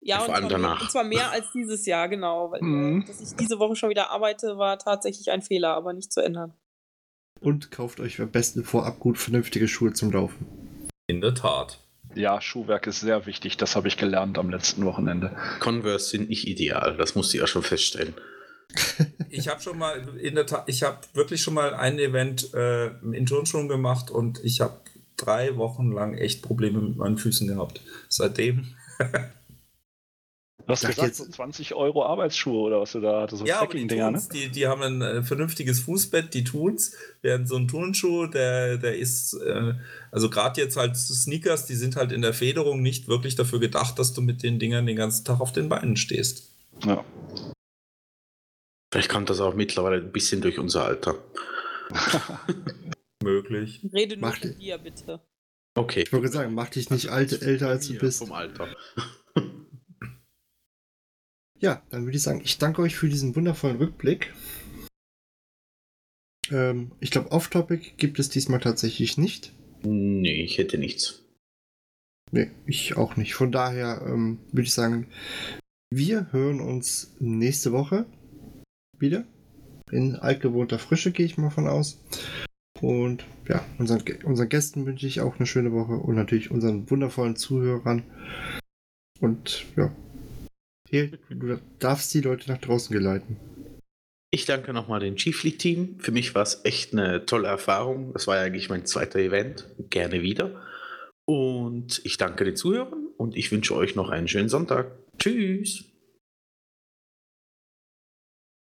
Ja, Vor und allem zwar, und zwar mehr als dieses Jahr, genau. Weil, Mhm. Dass ich diese Woche schon wieder arbeite, war tatsächlich ein Fehler, aber nicht zu ändern. Und kauft euch am besten vorab gut vernünftige Schuhe zum Laufen. In der Tat. Ja, Schuhwerk ist sehr wichtig, das habe ich gelernt am letzten Wochenende. Converse sind nicht ideal, das musst du ja schon feststellen. Ich habe schon mal in der Tat, ich habe wirklich schon mal ein Event äh, in Turnschuhen gemacht und ich habe drei Wochen lang echt Probleme mit meinen Füßen gehabt. Seitdem. Du hast Sag gesagt, jetzt- so 20 Euro Arbeitsschuhe oder was du da hattest, so ja, aber die, Trekking-Dinger, ne? tun's, die, die haben ein äh, vernünftiges Fußbett, die tun's. Während so ein Turnschuh, der, der ist, äh, also gerade jetzt halt Sneakers, die sind halt in der Federung nicht wirklich dafür gedacht, dass du mit den Dingern den ganzen Tag auf den Beinen stehst. Ja. Vielleicht kommt das auch mittlerweile ein bisschen durch unser Alter. [LAUGHS] Möglich. Rede nur Macht- von dir, bitte. Okay. Ich wollte sagen, mach dich nicht alt, älter als du bist. Vom Alter. [LAUGHS] Ja, dann würde ich sagen, ich danke euch für diesen wundervollen Rückblick. Ähm, ich glaube, Off-Topic gibt es diesmal tatsächlich nicht. Nee, ich hätte nichts. Nee, ich auch nicht. Von daher ähm, würde ich sagen, wir hören uns nächste Woche wieder. In altgewohnter Frische gehe ich mal von aus. Und ja, unseren, unseren Gästen wünsche ich auch eine schöne Woche und natürlich unseren wundervollen Zuhörern. Und ja, du darfst die Leute nach draußen geleiten. Ich danke nochmal dem G-Fleet-Team. Für mich war es echt eine tolle Erfahrung. Das war ja eigentlich mein zweiter Event. Gerne wieder. Und ich danke den Zuhörern und ich wünsche euch noch einen schönen Sonntag. Tschüss.